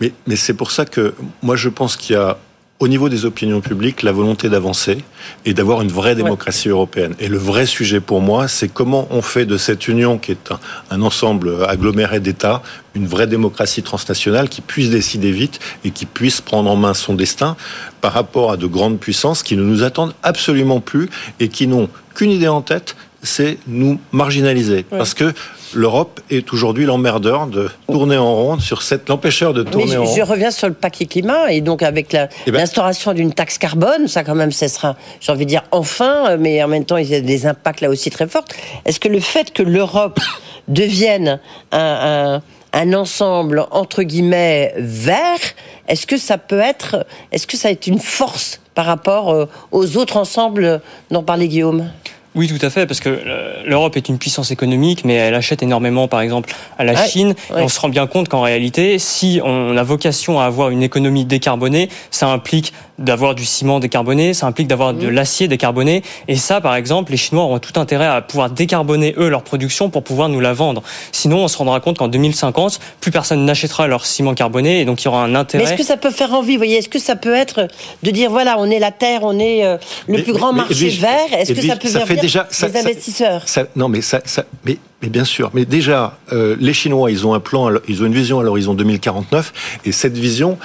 Mais, mais c'est pour ça que moi je pense qu'il y a au niveau des opinions publiques la volonté d'avancer et d'avoir une vraie démocratie européenne. Et le vrai sujet pour moi, c'est comment on fait de cette union qui est un, un ensemble aggloméré d'États une vraie démocratie transnationale qui puisse décider vite et qui puisse prendre en main son destin par rapport à de grandes puissances qui ne nous attendent absolument plus et qui n'ont qu'une idée en tête, c'est nous marginaliser. Parce que l'Europe est aujourd'hui l'emmerdeur de tourner en rond sur cette l'empêcheur de tourner je, en rond. Je reviens sur le paquet climat et donc avec eh ben- l'instauration d'une taxe carbone, ça quand même ce sera, j'ai envie de dire enfin, mais en même temps il y a des impacts là aussi très forts. Est-ce que le fait que l'Europe devienne un, un, ensemble entre guillemets vert, est-ce que ça peut être, est-ce que ça est une force par rapport euh, aux autres ensembles dont parlait Guillaume? Oui, tout à fait, parce que euh, l'Europe est une puissance économique, mais elle achète énormément, par exemple, à la Chine. Et on se rend bien compte qu'en réalité, si on a vocation à avoir une économie décarbonée, ça implique d'avoir du ciment décarboné, ça implique d'avoir de mmh. l'acier décarboné. Et ça, par exemple, les Chinois auront tout intérêt à pouvoir décarboner, eux, leur production pour pouvoir nous la vendre. Sinon, on se rendra compte qu'en 2050, plus personne n'achètera leur ciment carboné et donc il y aura un intérêt. Mais est-ce que ça peut faire envie, vous voyez Est-ce que ça peut être de dire, voilà, on est la Terre, on est euh, le plus grand marché vert Est-ce que ça peut faire déjà, les investisseurs? Non, mais ça, mais mais bien sûr, mais déjà, euh, les Chinois, ils ont un plan, ils ont une vision à l'horizon 2049, et cette vision,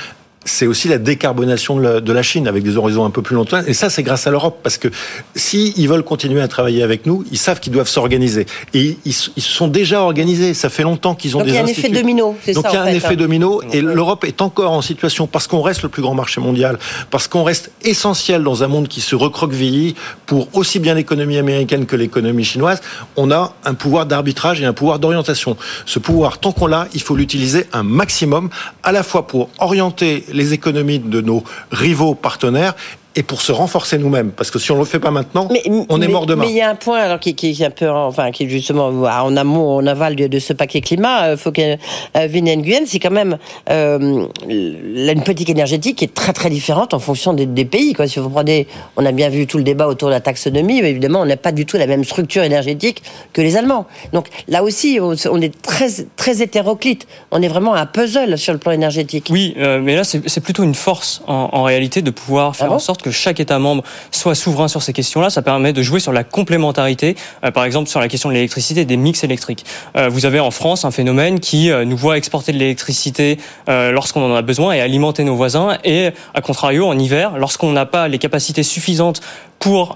c'est aussi la décarbonation de la, Chine avec des horizons un peu plus lointains. Et ça, c'est grâce à l'Europe, parce que s'ils veulent continuer à travailler avec nous, ils savent qu'ils doivent s'organiser. Et ils, se sont déjà organisés. Ça fait longtemps qu'ils ont Donc des il y a un effet domino. Donc il y a un effet hein. domino. Et l'Europe est encore en situation, parce qu'on reste le plus grand marché mondial, parce qu'on reste essentiel dans un monde qui se recroqueville pour aussi bien l'économie américaine que l'économie chinoise. On a un pouvoir d'arbitrage et un pouvoir d'orientation. Ce pouvoir, tant qu'on l'a, il faut l'utiliser un maximum, à la fois pour orienter les économies de nos rivaux partenaires et pour se renforcer nous-mêmes. Parce que si on ne le fait pas maintenant, on est mort demain. Mais il y a un point alors, qui, qui, est un peu, enfin, qui est justement en amont, en aval de, ce paquet climat, euh, faut que euh, Nguyen, c'est quand même euh, une politique énergétique qui est très très différente en fonction des, des, pays. Quoi. Si vous prenez, on a bien vu tout le débat autour de la taxonomie, mais évidemment, on n'a pas du tout la même structure énergétique que les Allemands. Donc là aussi, on, est très très hétéroclite. On est vraiment un puzzle sur le plan énergétique. Oui, euh, mais là, c'est plutôt une force en, en, réalité de pouvoir faire ah en sorte que chaque État membre soit souverain sur ces questions-là. Ça permet de jouer sur la complémentarité, euh, par exemple sur la question de l'électricité, des mix électriques. Euh, vous avez en France un phénomène qui euh, nous voit exporter de l'électricité lorsqu'on en a besoin et alimenter nos voisins, et à contrario en hiver, lorsqu'on n'a pas les capacités suffisantes pour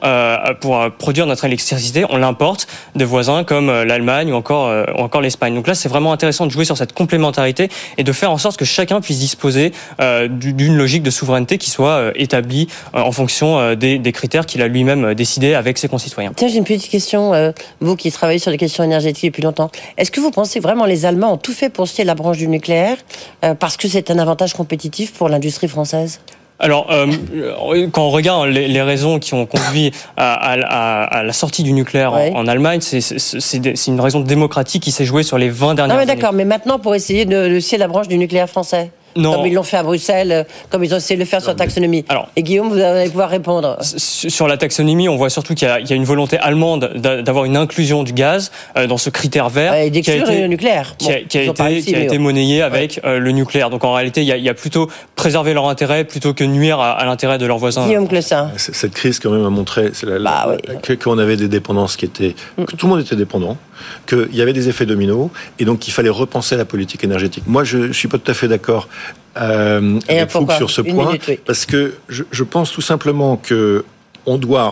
pour produire notre électricité, on l'importe de voisins comme l'Allemagne ou encore ou encore l'Espagne. Donc là, c'est vraiment intéressant de jouer sur cette complémentarité et de faire en sorte que chacun puisse disposer d'une logique de souveraineté qui soit établie en fonction euh, des, critères qu'il a lui-même euh, décidé avec ses concitoyens. Tiens, j'ai une petite question, euh, vous qui travaillez sur les questions énergétiques depuis longtemps. Est-ce que vous pensez vraiment les Allemands ont tout fait pour scier la branche du nucléaire parce que c'est un avantage compétitif pour l'industrie française? Alors, quand on regarde les, raisons qui ont conduit à, la sortie du nucléaire en, Allemagne, c'est une raison démocratique qui s'est jouée sur les 20 dernières années. D'accord, mais maintenant, pour essayer de, de scier la branche du nucléaire français comme ils l'ont fait à Bruxelles, euh, comme ils ont essayé de le faire sur la taxonomie. Alors, et Guillaume, vous allez pouvoir répondre. Sur la taxonomie, on voit surtout qu'il y, a une volonté allemande d'avoir une inclusion du gaz euh, dans ce critère vert. et d'exclure le nucléaire. Qui a, été, qui a été monnayé avec euh, le nucléaire. Donc en réalité, il y, a, plutôt préserver leur intérêt plutôt que nuire à, l'intérêt de leurs voisins. Guillaume Clessin. Cette crise, quand même, a montré bah qu'on avait des dépendances qui étaient. que tout le monde était dépendant, qu'il y avait des effets dominos, et donc qu'il fallait repenser la politique énergétique. Moi, je ne suis pas tout à fait d'accord euh, avec sur ce point, parce que je, je, pense tout simplement que on doit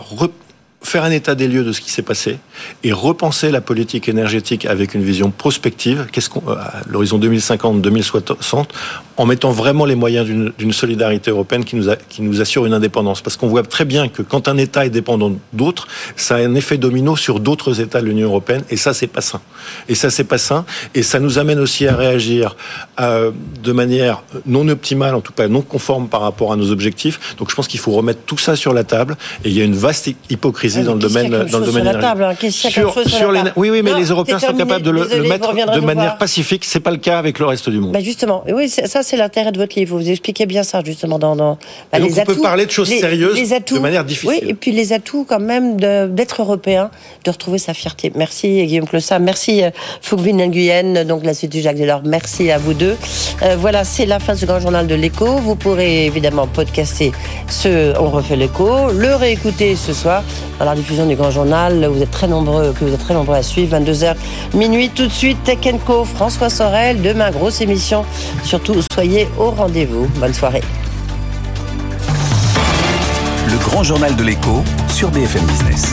faire un état des lieux de ce qui s'est passé et repenser la politique énergétique avec une vision prospective, qu'est-ce qu'on, euh, à l'horizon 2050-2060, en mettant vraiment les moyens d'une solidarité européenne qui nous, qui nous assure une indépendance. Parce qu'on voit très bien que quand un État est dépendant d'autres, ça a un effet domino sur d'autres États de l'Union européenne, et ça, c'est pas sain. Et ça, c'est pas sain, et ça nous amène aussi à réagir euh, de manière non optimale, en tout cas non conforme par rapport à nos objectifs. Donc je pense qu'il faut remettre tout ça sur la table, et il y a une vaste hypocrisie dans le domaine, dans le domaine sur, sur les, oui, oui, mais les Européens sont capables de le, mettre de manière pacifique. C'est pas le cas avec le reste du monde. Bah justement, oui, ça c'est l'intérêt de votre livre. Vous expliquez bien ça justement dans, dans bah, les on peut parler de choses sérieuses de manière difficile. Oui, et puis les atouts quand même d'être européen, de retrouver sa fierté. Merci Guillaume Clossa, merci euh, Fouquevin Nguyen, donc l'Institut Jacques Delors. Merci à vous deux. Euh, voilà, c'est la fin de ce grand journal de l'écho. Vous pourrez évidemment podcaster ce On refait l'écho, le réécouter ce soir la diffusion du grand journal. Vous êtes très nombreux, que vous êtes très nombreux à suivre. 22h minuit tout de suite. Tech Co. François Sorel. Demain, grosse émission. Surtout, soyez au rendez-vous. Bonne soirée. Le grand journal de l'écho sur BFM Business.